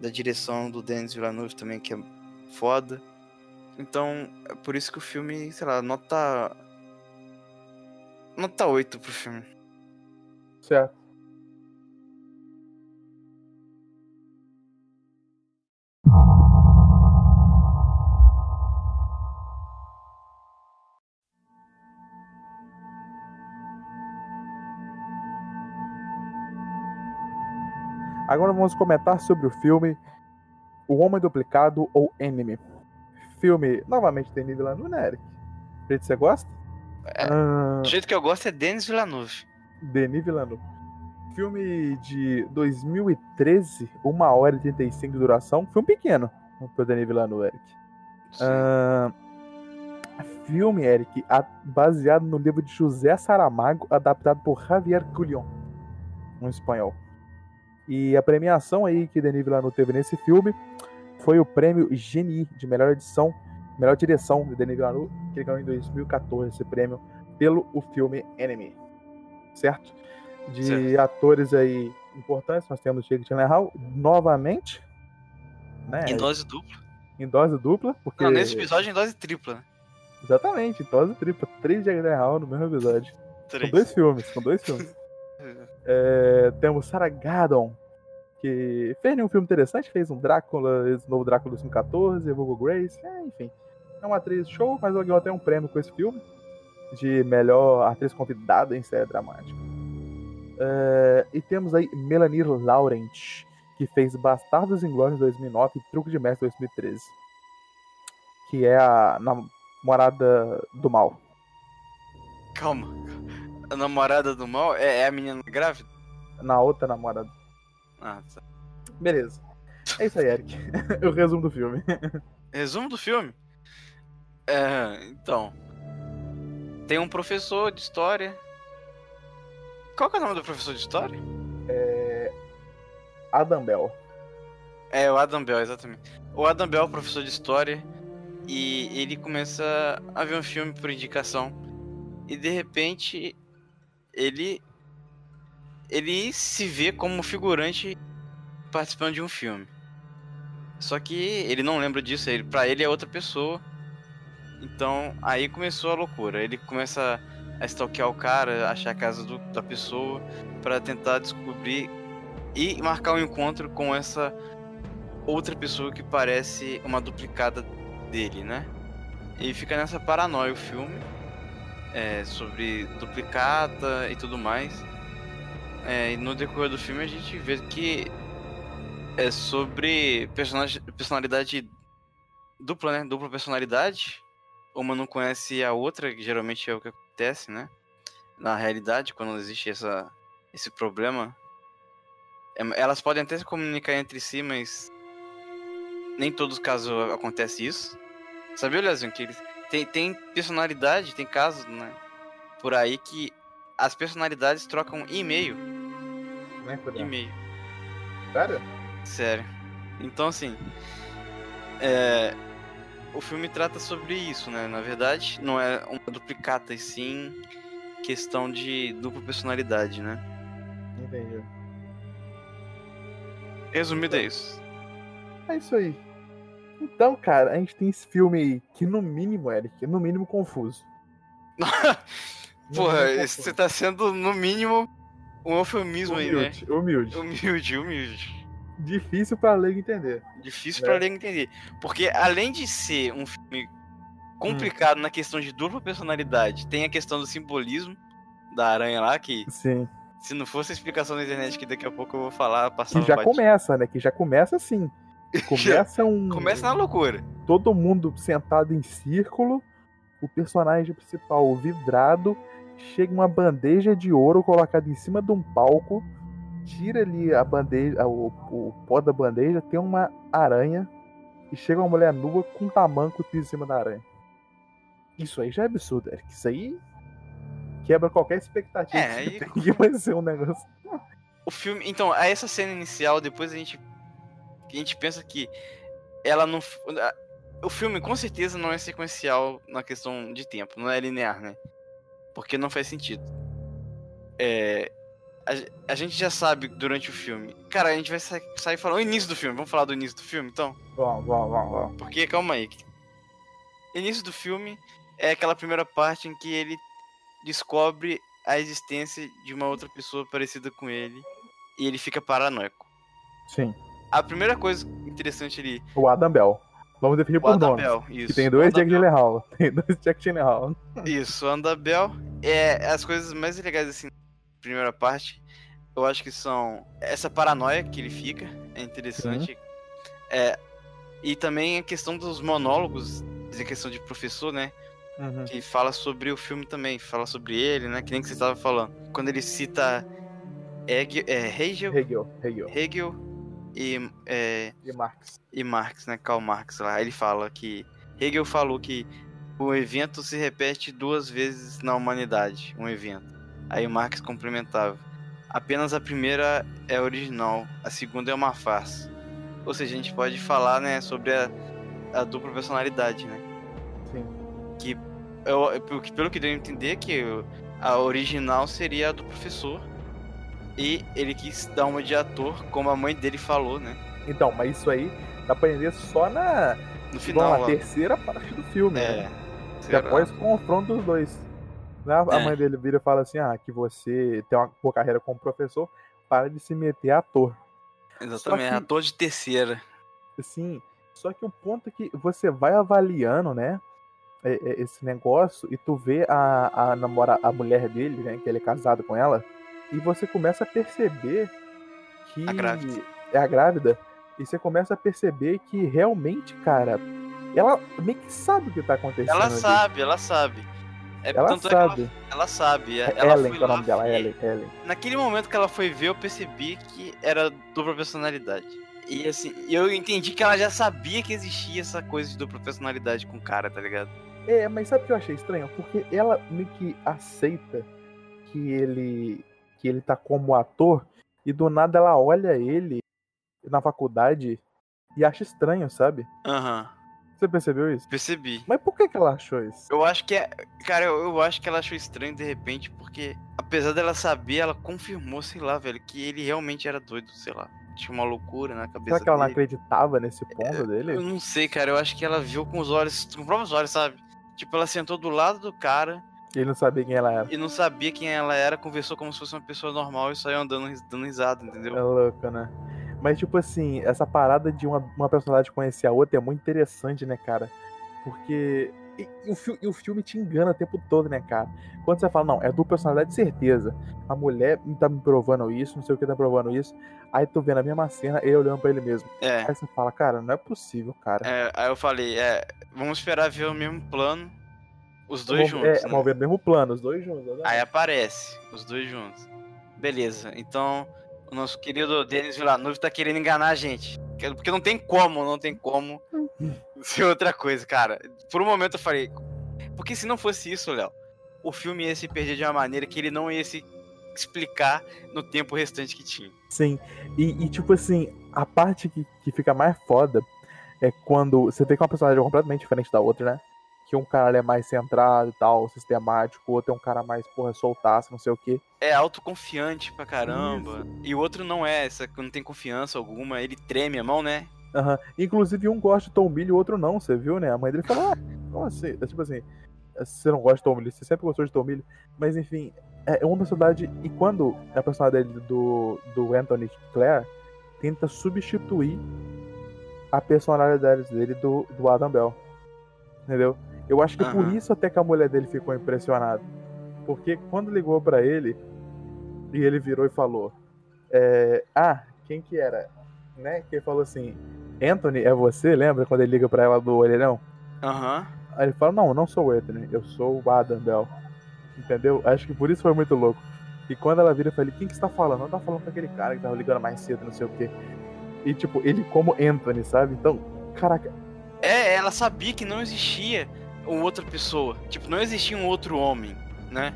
da direção do Denis Villeneuve também, que é foda. Então, é por isso que o filme, sei lá, nota. Nota 8 pro filme. Certo. Agora vamos comentar sobre o filme O Homem Duplicado ou Enemy. Filme, novamente, tem Denis Villeneuve, né, Eric? Jeito que você gosta? É, Ah, Do jeito que eu gosto é Denis Villeneuve. Denis Villeneuve. Filme de 2013, 1 hora e 35 de duração. Filme pequeno pro Denis Villeneuve, Eric. Ah, filme, Eric, baseado no livro de José Saramago, adaptado por Javier Culion, um espanhol. E a premiação aí que Denis Villeneuve teve nesse filme foi o prêmio Genie de melhor edição, melhor direção de Denis Villeneuve, que ele ganhou em 2014 esse prêmio pelo o filme Enemy. Certo? De Certo. atores aí importantes, nós temos Jake Gyllenhaal novamente, né? Em dose dupla. em dose dupla, porque Não, nesse episódio em dose tripla, né? Exatamente, dose tripla. Três de Gyllenhaal no mesmo episódio. Com Três. dois filmes, com dois filmes. É, temos Sarah Gardon, que fez nenhum filme interessante, fez um Drácula, esse novo Drácula 2014, Vulgo Grace, é, enfim. É uma atriz show, mas ela ganhou até um prêmio com esse filme. de melhor atriz convidada em série dramática. É, e temos aí Melanie Laurent, que fez Bastardos Inglórios 2009 e Truque de Mestre 2013. Que é a namorada do mal. Calma. A namorada do mal é, é a menina grávida? Na outra namorada. Ah, tá. Beleza. É isso aí, Eric. o resumo do filme. Resumo do filme? É, então. Tem um professor de história. Qual que é o nome do professor de história? É. Adam Bell. É, o Adam Bell, exatamente. O Adam Bell é o professor de história. E ele começa a ver um filme por indicação. E de repente. Ele. Ele se vê como figurante participando de um filme. Só que ele não lembra disso, ele, pra ele é outra pessoa. Então aí começou a loucura. Ele começa a stalkear o cara, achar a casa do, da pessoa, para tentar descobrir e marcar um encontro com essa outra pessoa que parece uma duplicada dele, né? E fica nessa paranoia o filme é, sobre duplicata e tudo mais. É, no decorrer do filme a gente vê que é sobre personalidade dupla, né? Dupla personalidade. Uma não conhece a outra, que geralmente é o que acontece, né? Na realidade, quando existe essa, esse problema. É, elas podem até se comunicar entre si, mas nem todos os casos acontece isso. Sabia, Leozinho, que tem, tem personalidade, tem casos, né? Por aí que as personalidades trocam e-mail. É e-mail. Sério? Sério. Então, assim. É, o filme trata sobre isso, né? Na verdade, não é uma duplicata, e sim questão de dupla personalidade, né? Entendi. Resumido é isso. É isso aí. Então, cara, a gente tem esse filme que, no mínimo, Eric, é no mínimo confuso. Porra, você tá sendo, no mínimo, um eufemismo humilde, aí, né? Humilde. Humilde, humilde difícil para leigo entender. Difícil né? para leigo entender. Porque além de ser um filme complicado hum. na questão de dupla personalidade, tem a questão do simbolismo da aranha lá que Sim. Se não fosse a explicação na internet que daqui a pouco eu vou falar, passar Que já começa, né? Que já começa assim. Começa um Começa na loucura. Todo mundo sentado em círculo, o personagem principal vidrado, chega uma bandeja de ouro colocada em cima de um palco tira ali a bandeja, o, o pó da bandeja, tem uma aranha e chega uma mulher nua com um tamanco em cima da aranha. Isso aí já é absurdo, Eric. Isso aí quebra qualquer expectativa é, aí... que vai ser um negócio. O filme, então, essa cena inicial, depois a gente a gente pensa que ela não o filme com certeza não é sequencial na questão de tempo, não é linear, né? Porque não faz sentido. É, a, a, gente já sabe durante o filme. Cara, a gente vai sa sair falando o início do filme. Vamos falar do início do filme, então? Vamos, vamos, vamos, vamos. Porque, calma aí. Início do filme é aquela primeira parte em que ele descobre a existência de uma outra pessoa parecida com ele e ele fica paranoico. Sim. A primeira coisa interessante ali. O Adam Bell. Vamos definir por nome. Que tem dois Jack Gyllenhaal. Tem dois Jack Gyllenhaal. Isso, o Andabel é as coisas mais legais assim primeira parte, eu acho que são essa paranoia que ele fica, é interessante. Uhum. É, e também a questão dos monólogos, a questão de professor, né? Uhum. Que fala sobre o filme também, fala sobre ele, né? Que nem que você estava falando. Quando ele cita Hegel, é, Hegel, Hegel, Hegel. Hegel e, é, e Marx. E Marx, né? Karl Marx lá. Ele fala que Hegel falou que o evento se repete duas vezes na humanidade, um evento. Aí Marx complementava. Apenas a primeira é original, a segunda é uma farsa. Ou seja, a gente pode falar, né, sobre a, a dupla personalidade, né? Sim. Que, eu, pelo que deu a entender, que a original seria a do professor. E ele quis dar uma de ator, como a mãe dele falou, né? Então, mas isso aí dá pra entender só na, no final, na terceira parte do filme, é, né? Depois o confronto dos dois. Né? A é. mãe dele vira e fala assim: ah, que você tem uma boa carreira como professor, para de se meter ator. Exatamente, que, ator de terceira. Sim, só que o ponto é que você vai avaliando, né? é, é, esse negócio e tu vê a, a, namora, a mulher dele, né? Que ele é casado com ela, e você começa a perceber que. A grávida. É a grávida. E você começa a perceber que realmente, cara, ela meio que sabe o que tá acontecendo. Ela ali. sabe, ela sabe. É, Ela tanto é que ela- sabe. ela, sabe. É Ela Ellen, foi é o nome dela. Ellen, Ellen. Naquele momento que ela foi ver, eu percebi que era dupla personalidade. E assim, eu entendi que ela já sabia que existia essa coisa de dupla personalidade com o cara, tá ligado? É, mas sabe o que eu achei estranho? Porque ela meio que aceita que ele que ele tá como ator e do nada ela olha ele na faculdade e acha estranho, sabe? Aham, Você percebeu isso? percebi. Mas por que que ela achou isso? Eu acho que é. Cara, eu, eu acho que ela achou estranho de repente, porque apesar dela saber, ela confirmou, sei lá, velho, que ele realmente era doido, sei lá. Tinha uma loucura na cabeça Será que ela não dele. acreditava nesse ponto dele? Eu não sei, cara. Eu acho que ela viu com os olhos, com os próprios olhos, sabe? Tipo, ela sentou do lado do cara Ele não sabia quem ela era. e não sabia quem ela era, conversou como se fosse uma pessoa normal e saiu andando, dando risada, entendeu? É louco, né? Mas, tipo assim, essa parada de uma, uma personagem conhecer a outra é muito interessante, né, cara? Porque. E, e o, fi- e o filme te engana o tempo todo, né, cara? Quando você fala, não, é dupla personalidade, certeza. A mulher tá me provando isso, não sei o que tá provando isso. Aí tu vê na mesma cena ele olhando pra ele mesmo. É. Aí você fala, cara, não é possível, cara. é, aí eu falei, é, vamos esperar ver o mesmo plano, os dois Vamos- juntos. É, né? vamos ver o mesmo plano, os dois juntos. né? Aí aparece, os dois juntos. Beleza, então o nosso querido Denis Villeneuve tá querendo enganar a gente. Que- Porque não tem como, não tem como ser outra coisa, cara. Por um momento eu falei. Porque se não fosse isso, Léo, o filme ia se perder de uma maneira que ele não ia se explicar no tempo restante que tinha. Sim, e, e, tipo assim, a parte que, que fica mais foda é quando você tem uma personagem completamente diferente da outra, né? Que um cara é mais centrado e tal, sistemático, o outro é um cara mais, porra, soltaço, não sei o quê. É autoconfiante pra caramba. E o outro não é, essa, não tem confiança alguma, ele treme a mão, né? Aham. Inclusive, um gosta de tomilho e o outro não, você viu, né? A mãe dele falou, ah, como assim? É tipo assim, você não gosta de tomilho, você sempre gostou de tomilho. Mas enfim, é uma personalidade. E quando a personalidade dele do, do Anthony Clare tenta substituir a personalidade dele do, do Adam Bell. Entendeu? Eu acho que por Aham. isso até que a mulher dele ficou impressionada. Porque quando ligou pra ele, e ele virou e falou: é, Ah, quem que era? Né? Que ele falou assim: Anthony, é você? Lembra quando ele liga pra ela do orelhão? Aham. Aí ele fala: Não, eu não sou o Anthony, eu sou o Adam Bell. Entendeu? Acho que por isso foi muito louco. E quando ela vira, eu falei: Quem que você tá falando? Não tá falando com aquele cara que tava ligando mais cedo, não sei o quê. E tipo, ele como Anthony, sabe? Então, caraca, É, ela sabia que não existia uma outra pessoa. Tipo, não existia um outro homem, né?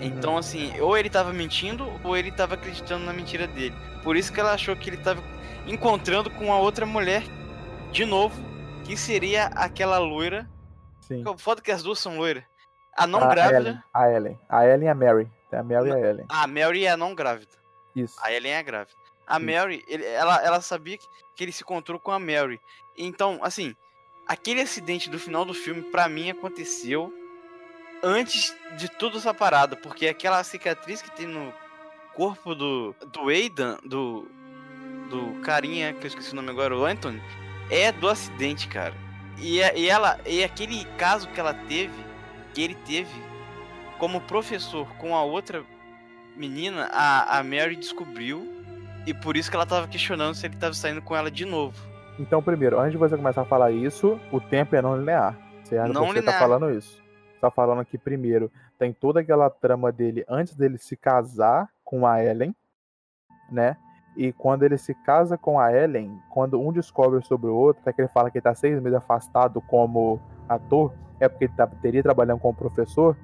Então, assim, ou ele tava mentindo, ou ele tava acreditando na mentira dele. Por isso que ela achou que ele tava encontrando com a outra mulher de novo, que seria aquela loira. sim. Foda que as duas são loiras. A não a grávida. Ellen, a Ellen. A Ellen e a Mary. A Mary e a Ellen. A Mary é a não grávida. Isso. A Ellen é a grávida. A Sim. Mary, ele- ela, ela sabia que, que ele se encontrou com a Mary. Então, assim, aquele acidente do final do filme, pra mim, aconteceu antes de toda essa parada. Porque aquela cicatriz que tem no corpo do, do Aidan, do, do carinha, que eu esqueci o nome agora, o Anthony, é do acidente, cara. E, a- e ela, e aquele caso que ela teve, que ele teve, como professor com a outra menina, a, a Mary descobriu. E por isso que ela tava questionando se ele tava saindo com ela de novo. Então, primeiro, antes de você começar a falar isso, o tempo é não linear. Certo? Não você linear. tá falando isso. Você tá falando que, primeiro, tem toda aquela trama dele antes dele se casar com a Ellen, né? E quando ele se casa com a Ellen, quando um descobre sobre o outro, até que ele fala que ele tá seis meses afastado como ator, é porque ele tá, teria trabalhando como professor.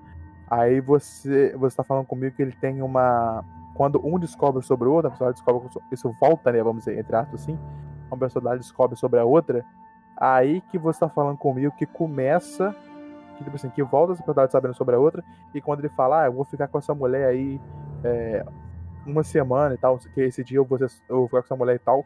Aí você, você tá falando comigo que ele tem uma. Quando um descobre sobre o outro, a pessoa descobre. Isso volta, né? Vamos dizer, entre aspas assim. Uma personalidade descobre sobre a outra. Aí que você tá falando comigo que começa. Que, tipo assim, que volta essa personalidade sabendo sobre a outra. E quando ele fala, ah, eu vou ficar com essa mulher aí é, uma semana e tal, que esse dia eu vou, eu vou ficar com essa mulher e tal.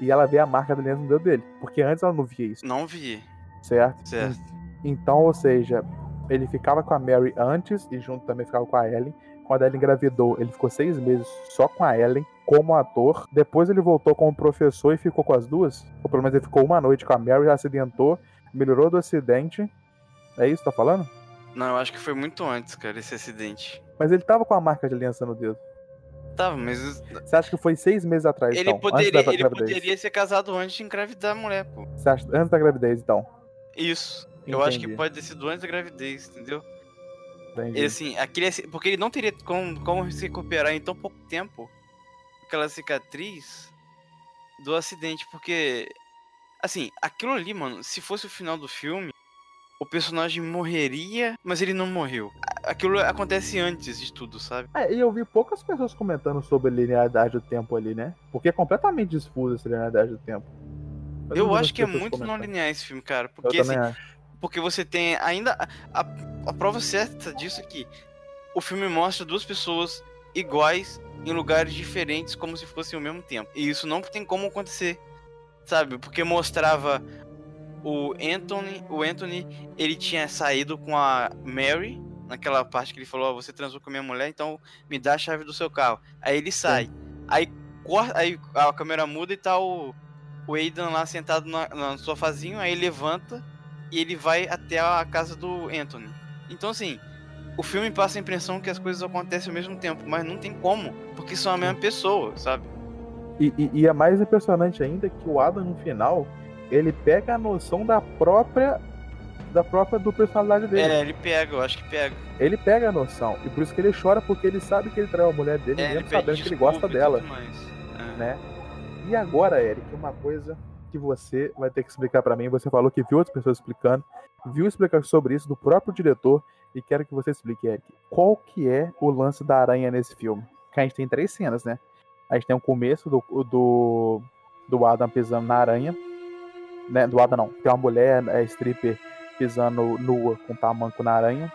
E ela vê a marca da aliança no dedo dele. Porque antes ela não via isso, Não vi. certo? Certo. Então, ou seja, ele ficava com a Mary antes e junto também ficava com a Ellen. Quando a Ellen engravidou, ele ficou seis meses só com a Ellen como ator. Depois ele voltou como professor e ficou com as duas. Ou pelo menos ele ficou uma noite com a Mary, acidentou, melhorou do acidente É isso que tá falando? Não, eu acho que foi muito antes, cara, esse acidente. Mas ele tava com a marca de aliança no dedo. Tava, mas Você acha que foi seis meses atrás, ele então? poderia, antes da ele gravidez? poderia ser casado antes de engravidar a mulher, pô. Você acha antes da gravidez, então? Isso. Eu acho que Entendi. pode ter sido antes da gravidez, entendeu? Entendi. E assim, aquele, porque ele não teria como, como se recuperar em tão pouco tempo aquela cicatriz do acidente, porque assim, aquilo ali, mano, se fosse o final do filme, o personagem morreria, mas ele não morreu. Aquilo acontece antes de tudo, sabe? É, e eu vi poucas pessoas comentando sobre a linearidade do tempo ali, né? Porque é completamente difusa essa linearidade do tempo. Mas Eu acho que é muito não linear esse filme, cara, porque assim, acho. Porque você tem ainda a, a, prova certa disso é que o filme mostra duas pessoas iguais em lugares diferentes como se fossem ao mesmo tempo. E isso não tem como acontecer, sabe? Porque mostrava o Anthony, o Anthony, ele tinha saído com a Mary naquela parte que ele falou, ó, você transou com a minha mulher, então me dá a chave do seu carro. Aí ele sai. Aí corta, aí a câmera muda e tá o o Aidan lá sentado na, no sofazinho, aí ele levanta e ele vai até a casa do Anthony. Então, assim, o filme passa a impressão que as coisas acontecem ao mesmo tempo, mas não tem como, porque são a mesma pessoa, sabe? E, e- e é mais impressionante ainda que o Adam, no final, ele pega a noção da própria. Da própria do personalidade dele. É, ele pega, eu acho que pega. Ele pega a noção. E por isso que ele chora, porque ele sabe que ele traiu a mulher dele, É, ele mesmo sabendo que ele gosta dela. mais. É. né? E agora, Eric, uma coisa que você vai ter que explicar pra mim. Você falou que viu outras pessoas explicando, viu explicar sobre isso do próprio diretor e quero que você explique, Eric. Qual que é o lance da aranha nesse filme? Que a gente tem três cenas, né? A gente tem o começo do, do, do Adam pisando na aranha, né? Do Adam não, tem uma mulher é, stripper pisando nua com tamanco na aranha.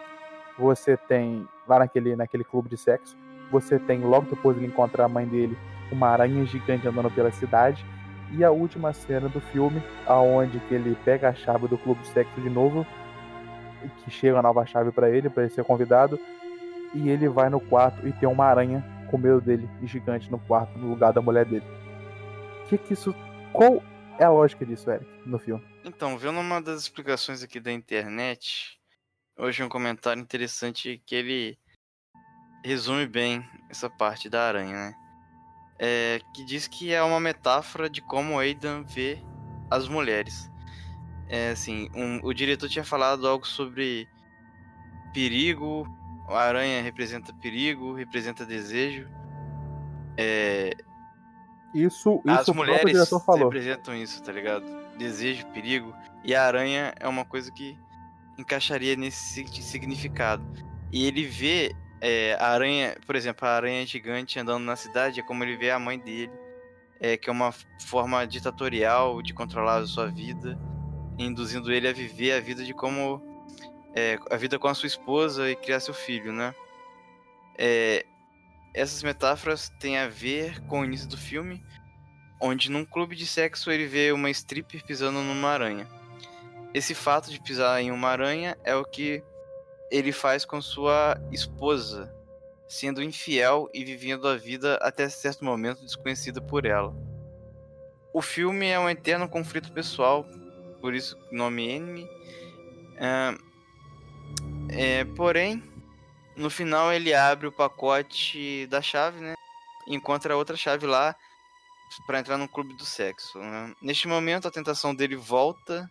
Você tem lá naquele, naquele clube de sexo. Você tem logo depois ele encontrar a mãe dele uma aranha gigante andando pela cidade. E a última cena do filme, aonde que ele pega a chave do clube sexo de novo, que chega a nova chave pra ele, pra ele ser convidado, e ele vai no quarto e tem uma aranha com medo dele, gigante no quarto, no lugar da mulher dele. Que que isso. Qual é a lógica disso, Eric, no filme? Então, vendo uma das explicações aqui da internet, hoje um comentário interessante que ele resume bem essa parte da aranha, né? É, que diz que é uma metáfora de como Aidan vê as mulheres. É assim, um- o diretor tinha falado algo sobre perigo, a aranha representa perigo, representa desejo. É, Isso, as isso próprio mulheres representam isso, tá ligado? Desejo, perigo. E a aranha é uma coisa que encaixaria nesse sig- significado. E ele vê é, a aranha, por exemplo, a aranha gigante andando na cidade, é como ele vê a mãe dele, é, que é uma forma ditatorial de controlar a sua vida, induzindo ele a viver a vida de como. é, a vida com a sua esposa e criar seu filho, né? É, essas metáforas têm a ver com o início do filme, onde num clube de sexo ele vê uma stripper pisando numa aranha. Esse fato de pisar em uma aranha é o que ele faz com sua esposa, sendo infiel e vivendo a vida até certo momento desconhecida por ela. O filme é um eterno conflito pessoal, por isso nome Enemy. Ah, é, porém, no final ele abre o pacote da chave, né? E encontra outra chave lá para entrar no clube do sexo. né? Neste momento a tentação dele volta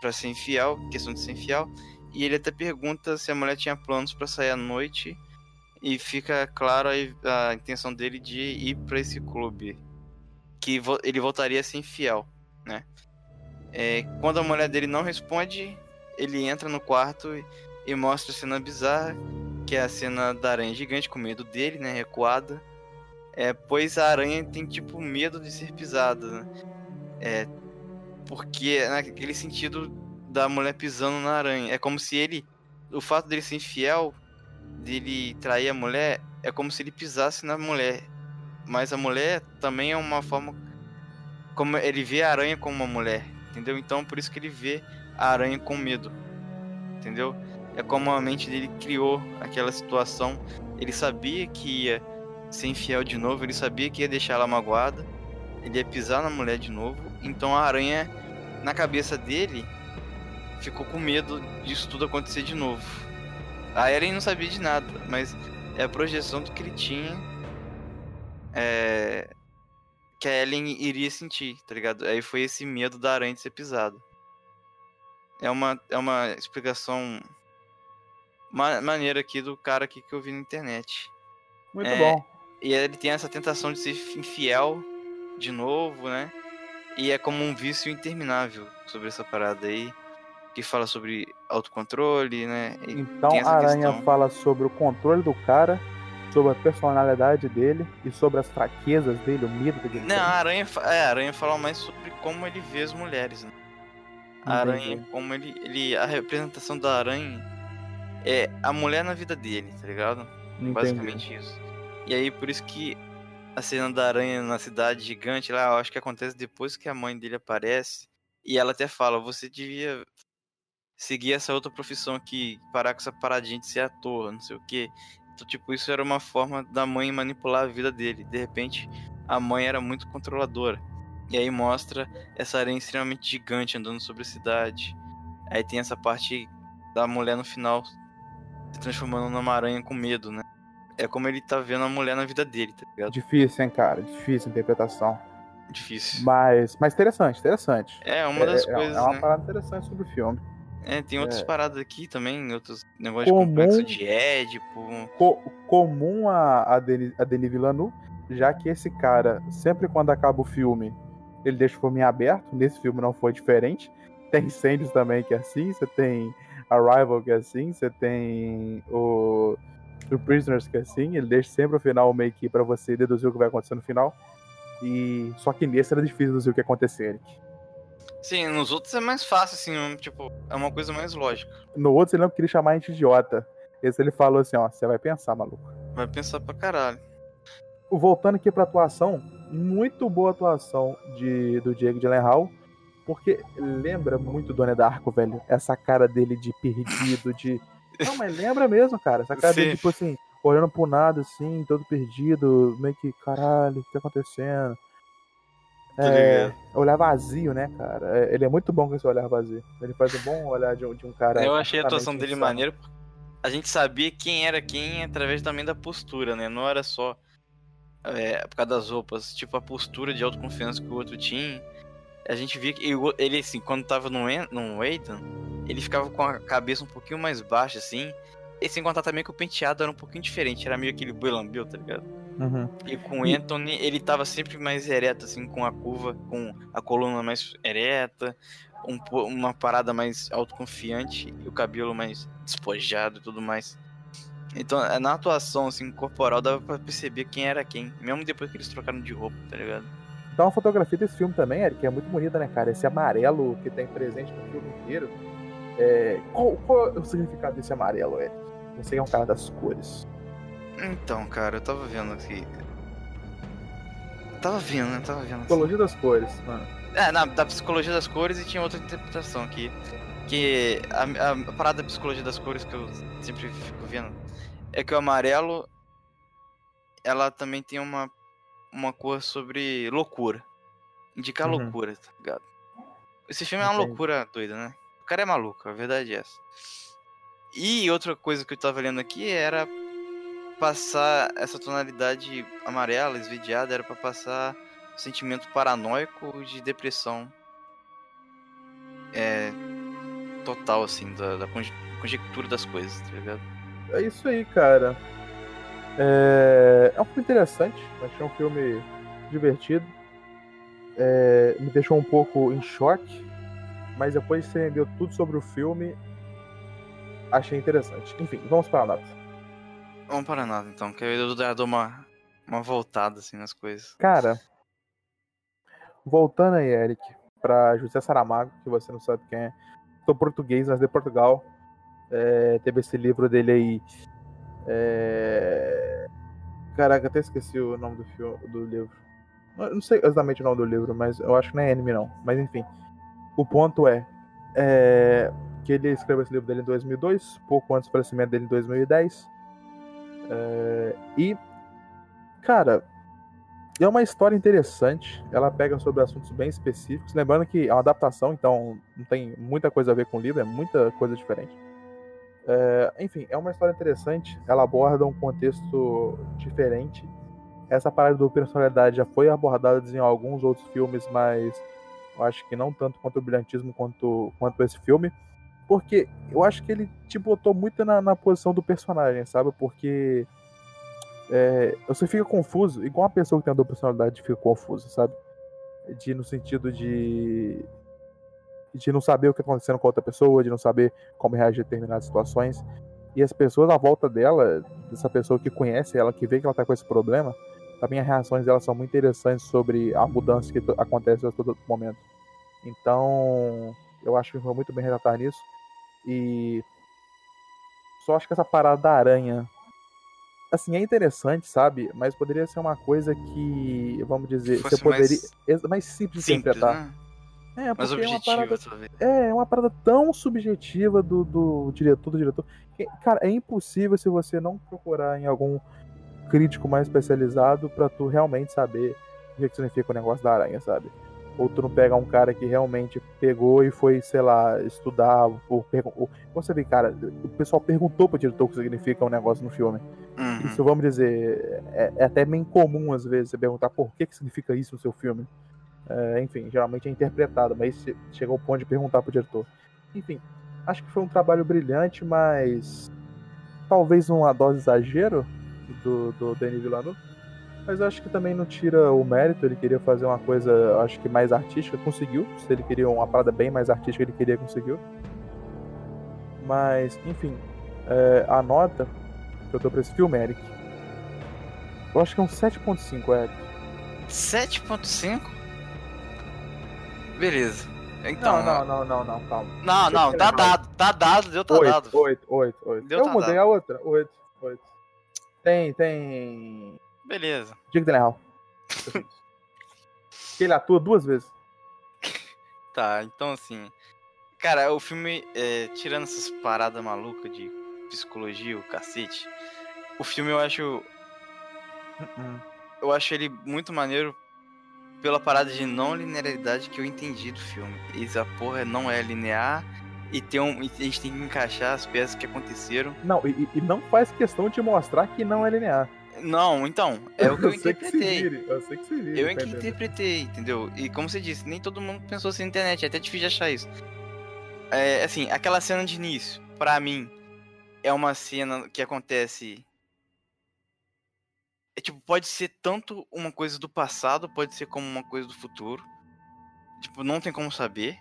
para ser infiel, questão de ser infiel, e ele até pergunta se a mulher tinha planos para sair à noite e fica claro a, a intenção dele de ir para esse clube, que vo- ele voltaria a ser infiel, né? É, quando a mulher dele não responde, ele entra no quarto e, e mostra a cena bizarra, que é a cena da aranha gigante com medo dele, né, recuada. É, pois a aranha tem tipo medo de ser pisada, né? É, porque é naquele sentido da mulher pisando na aranha. É como se ele, o fato dele ser infiel, dele trair a mulher, é como se ele pisasse na mulher. Mas a mulher também é uma forma como ele vê a aranha como uma mulher, entendeu? Então por isso que ele vê a aranha com medo, entendeu? É como a mente dele criou aquela situação. Ele sabia que ia ser infiel de novo, ele sabia que ia deixar ela magoada, ele ia pisar na mulher de novo. Então a aranha, na cabeça dele, ficou com medo disso tudo acontecer de novo. A Eren não sabia de nada, mas é a projeção do que ele tinha. É, que a Ellen iria sentir, tá ligado? Aí foi esse medo da aranha de ser pisada. É uma, é uma explicação ma maneira aqui do cara aqui que eu vi na internet. Muito É, bom. E ele tem essa tentação de ser infiel de novo, né? E é como um vício interminável sobre essa parada aí. Que fala sobre autocontrole, né? E Então a Aranha questão. fala sobre o controle do cara, sobre a personalidade dele e sobre as fraquezas dele, o medo que ele Não, a aranha, é, a aranha fala mais sobre como ele vê as mulheres, né? A aranha, Entendi. como ele, ele. A representação da aranha é a mulher na vida dele, tá ligado? Entendi. Basicamente isso. E aí, por isso que a cena da aranha na cidade gigante lá, eu acho que acontece depois que a mãe dele aparece. E ela até fala: você devia seguir essa outra profissão aqui, parar com essa paradinha de ser ator, não sei o quê. Então, tipo, isso era uma forma da mãe manipular a vida dele. De repente, a mãe era muito controladora. E aí mostra essa aranha extremamente gigante andando sobre a cidade. Aí tem essa parte da mulher no final se transformando numa aranha com medo, né? É como ele tá vendo a mulher na vida dele, tá ligado? Difícil, hein, cara? Difícil a interpretação. Difícil. Mas, mas interessante, interessante. É, uma das é, coisas, é uma né? parada interessante sobre o filme. É, tem outras é. paradas aqui também, outros negócios Comum. de complexo de Édipo. Co- comum a, a, Denis, a Denis Villeneuve, já que esse cara, sempre quando acaba o filme, ele deixa o filme aberto. Nesse filme não foi diferente. Tem incêndios também que é assim, você tem Arrival que é assim, você tem o, o Prisoners que é assim. Ele deixa sempre o final meio que pra você deduzir o que vai acontecer no final. E só que nesse era difícil deduzir o que ia acontecer, Eric. Sim, nos outros é mais fácil, assim, tipo, é uma coisa mais lógica. No outro ele não queria chamar a gente idiota. Esse ele falou assim, ó, você vai pensar, maluco. Vai pensar pra caralho. voltando aqui pra atuação, muito boa atuação de, do Diego de Hall, porque lembra muito Dona Darko, velho. Essa cara dele de perdido, de. Não, mas lembra mesmo, cara. Essa cara dele, Sim. tipo assim, olhando pro nada, assim, todo perdido, meio que, caralho, o que tá acontecendo? É, olhar vazio, né, cara? É, ele é muito bom com esse olhar vazio. Ele faz um bom olhar de um, de um cara. Eu achei a atuação dele maneira. porque A gente sabia quem era quem através também da postura, né? Não era só é, por causa das roupas, tipo a postura de autoconfiança que o outro tinha. A gente via que ele, assim, quando tava no, no Ethan, ele ficava com a cabeça um pouquinho mais baixa, assim. E sem contar também que o penteado era um pouquinho diferente, era meio aquele boi lambeu, tá ligado? Uhum. E com o Anthony, ele tava sempre mais ereto, assim, com a curva, com a coluna mais ereta, um uma parada mais autoconfiante e o cabelo mais despojado e tudo mais. Então, é, na atuação, assim, corporal, dava pra perceber quem era quem, mesmo depois que eles trocaram de roupa, tá ligado? Então a fotografia desse filme também, Eric, é muito bonita, né, cara? Esse amarelo que tem presente no filme inteiro. É, Qual, qual é o significado desse amarelo, Eric? Você é um cara das cores. Então, cara, eu tava vendo aqui. Tava vendo, né? Tava vendo. assim. Psicologia das cores. mano. É, na, da psicologia das cores e tinha outra interpretação aqui. Que a, a, a parada da psicologia das cores que eu sempre fico vendo é que o amarelo ela também tem uma, uma cor sobre loucura. Indicar Uhum. loucura, tá ligado? Esse filme é uma loucura doida, né? O cara é maluco, a verdade é essa. E outra coisa que eu tava lendo aqui era passar essa tonalidade amarela, esverdeada, era pra passar sentimento paranoico de depressão é total assim da, da conje- conjectura das coisas, tá ligado? É isso aí, cara. É, é um filme interessante. Achei um filme divertido. É, Me deixou um pouco em choque. Mas depois que você entendeu tudo sobre o filme, achei interessante. Enfim, vamos para a nota. Vamos para nada então, que eu dou uma uma voltada assim nas coisas. Cara, voltando aí, Eric, pra José Saramago, que você não sabe quem é. Sou português, mas de Portugal. É, teve esse livro dele aí. É... Caraca, até esqueci o nome do, filme, do livro. Não sei exatamente o nome do livro, mas eu acho que não é anime, não. Mas enfim. O ponto é, é, que ele escreveu esse livro dele em 2002, pouco antes do falecimento dele em 2010. É, e, cara, é uma história interessante. Ela pega sobre assuntos bem específicos. Lembrando que é uma adaptação, então não tem muita coisa a ver com o livro, é muita coisa diferente. É, enfim, é uma história interessante. Ela aborda um contexto diferente. Essa parada do personalidade já foi abordada em alguns outros filmes, mas eu acho que não tanto quanto o brilhantismo quanto, quanto esse filme. Porque eu acho que ele te botou muito na, na posição do personagem, sabe? Porque é, você fica confuso, igual uma pessoa que tem a dupla personalidade fica confusa, sabe? De no sentido de de não saber o que está acontecendo com a outra pessoa, de não saber como reagir a determinadas situações. E as pessoas à volta dela, dessa pessoa que conhece ela, que vê que ela está com esse problema, também as reações dela são muito interessantes sobre a mudança que acontece a todo momento. Então, eu acho que foi muito bem retratar nisso. E só acho que essa parada da aranha assim, é interessante, sabe? Mas poderia ser uma coisa que, vamos dizer, você poderia. Mais, mais simples, de interpretar. Né? É, porque é uma parada. É, é uma parada tão subjetiva do, do diretor, do diretor. Que, cara, é impossível se você não procurar em algum crítico mais especializado para tu realmente saber o que, que significa o negócio da aranha, sabe? Ou tu não pega um cara que realmente pegou e foi, sei lá, estudar. Ou, ou, você vê, cara, o pessoal perguntou pro diretor o que significa um negócio no filme. Uhum. Isso, vamos dizer, é, é, até meio incomum às vezes você perguntar por que, que significa isso no seu filme. É, enfim, geralmente é interpretado, mas chegou ao ponto de perguntar pro diretor. Enfim, acho que foi um trabalho brilhante, mas talvez uma dose exagero do, do Denis Villeneuve. Mas acho que também não tira o mérito, ele queria fazer uma coisa, acho que mais artística, conseguiu. Se ele queria uma parada bem mais artística, ele queria, conseguiu. Mas, enfim, é, a nota que eu dou pra esse filme, Eric, eu acho que é um 7.5, Eric. 7.5? Beleza. Então, não, não, não, não, não, calma. Não, não, tá dado, tá dado, deu tá 8, dado. 8, 8, 8. Deu eu tá mudei a outra, 8, 8. Tem, tem Beleza. Gyllenhaal. que ele atua duas vezes. Tá, então assim. Cara, o filme, é, tirando essas paradas malucas de psicologia, o cacete, o filme eu acho. Uh-uh. Eu acho ele muito maneiro pela parada de não linearidade que eu entendi do filme. Essa porra não é linear e, tem um, e a gente tem que encaixar as peças que aconteceram. Não, e, e não faz questão de mostrar que não é linear. Não, então, é o que eu, eu interpretei. Vire, eu sei que se vire. Eu é que interpretei, entendeu? E como você disse, nem todo mundo pensou assim na internet, é até difícil de achar isso. É, assim, aquela cena de início, pra mim, é uma cena que acontece. É tipo, pode ser tanto uma coisa do passado, pode ser como uma coisa do futuro. Tipo, não tem como saber.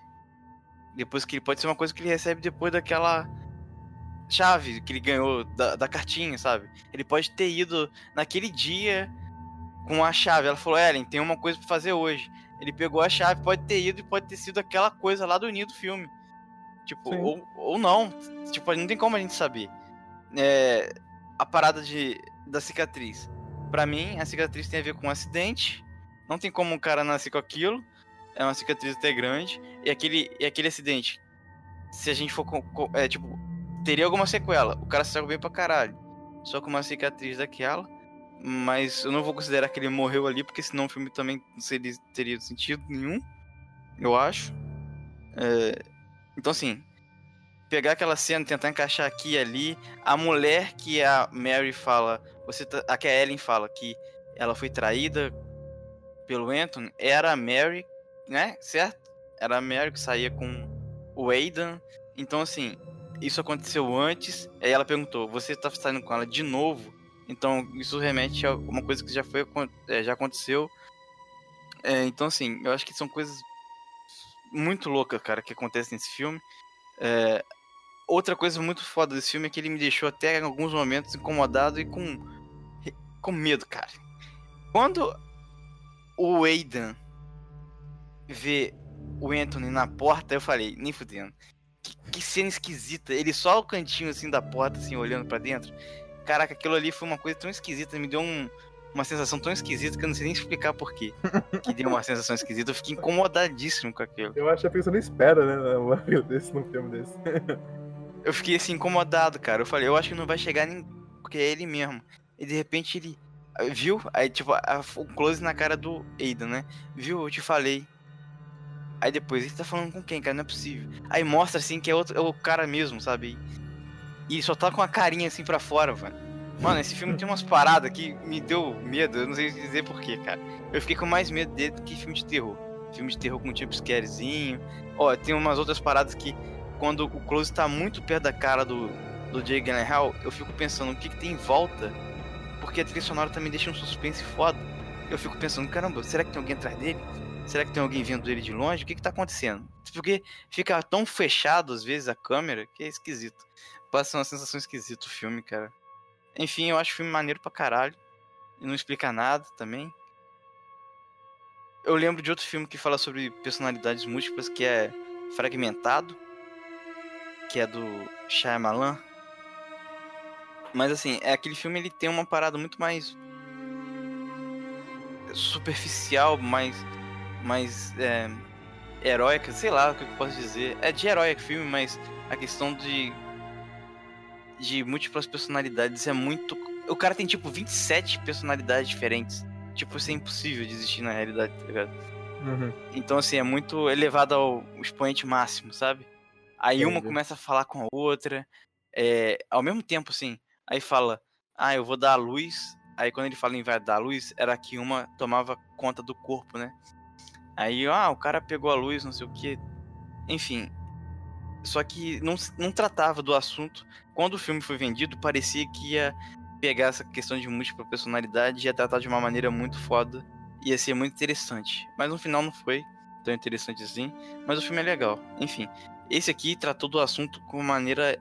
Depois que ele pode ser uma coisa que ele recebe depois daquela chave que ele ganhou da, da cartinha, sabe? Ele pode ter ido naquele dia com a chave. Ela falou, Ellen, tem uma coisa pra fazer hoje. Ele pegou a chave, pode ter ido e pode ter sido aquela coisa lá do início do filme. Tipo, ou, ou não. Tipo, não tem como a gente saber. É, a parada de, da cicatriz. Para mim, a cicatriz tem a ver com um acidente. Não tem como o cara nascer com aquilo. É uma cicatriz até grande. E aquele, e aquele acidente, se a gente for. É, tipo, teria alguma sequela. O cara saiu bem pra caralho. Só com uma cicatriz daquela. Mas eu não vou considerar que ele morreu ali, porque senão o filme também não seria, teria sentido nenhum. Eu acho. É... Então, assim. Pegar aquela cena, tentar encaixar aqui e ali. A mulher que a Mary fala. Você tá... A que a Ellen fala que ela foi traída pelo Anthony. Era a Mary, né? Certo? Era a Mary que saía com o Aidan. Então, assim, isso aconteceu antes. Aí ela perguntou: Você tá saindo com ela de novo? Então isso remete a uma coisa que já foi é, já aconteceu. É, então assim, eu acho que são coisas muito loucas, cara, que acontecem nesse filme. É, outra coisa muito foda desse filme é que ele me deixou até em alguns momentos incomodado e com com medo, cara. Quando o Aidan vê o Anthony na porta, eu falei, nem fudendo que cena esquisita. Ele só o cantinho assim da porta, assim, olhando para dentro. Caraca, aquilo ali foi uma coisa tão esquisita, me deu um, uma sensação tão esquisita que eu não sei nem explicar porquê. que deu uma sensação esquisita, eu fiquei incomodadíssimo com aquilo. Eu acho que a pessoa não espera, né? Um desse num filme desse. eu fiquei assim incomodado, cara. Eu falei, eu acho que não vai chegar nem. Porque é ele mesmo. E de repente ele Viu? Aí, tipo, a, o close na cara do Aidan, né? Viu? Eu te falei. Aí depois, ele tá falando com quem, cara? Não é possível. Aí mostra assim que é, outro, é o cara mesmo, sabe? E só tá com a carinha assim pra fora, mano. Mano, esse filme tem umas paradas que me deu medo, eu não sei dizer porquê, cara. Eu fiquei com mais medo dele do que filme de terror. Filme de terror com tipo scarezinho. Ó, tem umas outras paradas que quando o close tá muito perto da cara do, do Jay Gyllenhaal, eu fico pensando o que, que tem em volta, porque a trilha sonora também deixa um suspense foda. Eu fico pensando, caramba, será que tem alguém atrás dele? Será que tem alguém vendo ele de longe? O que que tá acontecendo? Porque fica tão fechado às vezes a câmera que é esquisito. Passa uma sensação esquisita o filme, cara. Enfim, eu acho o filme maneiro pra caralho. E não explica nada também. Eu lembro de outro filme que fala sobre personalidades múltiplas, que é Fragmentado, que é do Shyamalan. Mas assim, é aquele filme ele tem uma parada muito mais superficial, mais mais é, heróica, sei lá o que eu posso dizer. É de herói filme, mas a questão de de múltiplas personalidades é muito. O cara tem tipo 27 personalidades diferentes. Tipo, isso é impossível de existir na realidade, tá ligado? Uhum. Então, assim, é muito elevado ao expoente máximo, sabe? Aí Entendi. uma começa a falar com a outra, é, ao mesmo tempo, assim. Aí fala, ah, eu vou dar a luz. Aí quando ele fala em vai dar a luz, era que uma tomava conta do corpo, né? Aí, ah, o cara pegou a luz, não sei o que. Enfim. Só que não, não tratava do assunto. Quando o filme foi vendido, parecia que ia pegar essa questão de múltipla personalidade e ia tratar de uma maneira muito foda. Ia ser muito interessante. Mas no final não foi tão interessante assim. Mas o filme é legal. Enfim. Esse aqui tratou do assunto com uma maneira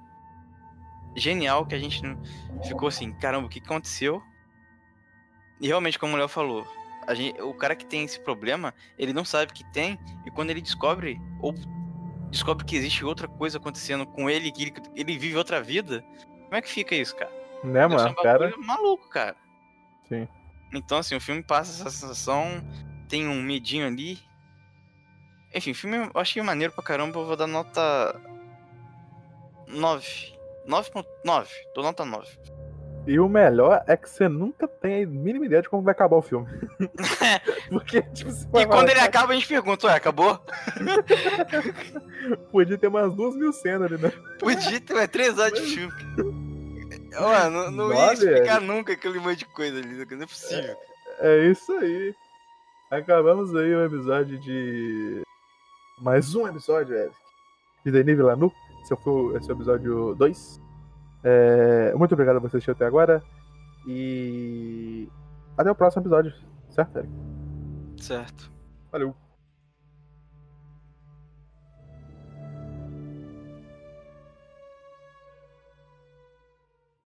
genial que a gente ficou assim, caramba, o que aconteceu? E realmente, como o Léo falou, gente, o cara que tem esse problema, ele não sabe que tem, e quando ele descobre, ou descobre que existe outra coisa acontecendo com ele, que ele, ele vive outra vida, como é que fica isso, cara? Né, ser mano? um Cara, maluco, cara. Sim. Então, assim, o filme passa essa sensação, tem um medinho ali. Enfim, o filme eu achei maneiro pra caramba, eu vou dar nota 9. 9.9, dou nota 9. E o melhor é que você nunca tem a mínima ideia de como vai acabar o filme. Porque, tipo, E quando ele acaba, a gente pergunta, ué, acabou? podia ter umas duas mil cenas ali, né? Podia ter mais três horas de filme. Mano, não, não ia explicar nunca aquele monte de coisa ali, não é possível. É isso aí. Acabamos aí o episódio de. Mais um episódio, Eric. De Denis Villeneuve. Esse foi esse é o episódio 2. É... Muito obrigado a você assistir até agora. E. Até o próximo episódio. Certo, Eric? Certo. Valeu.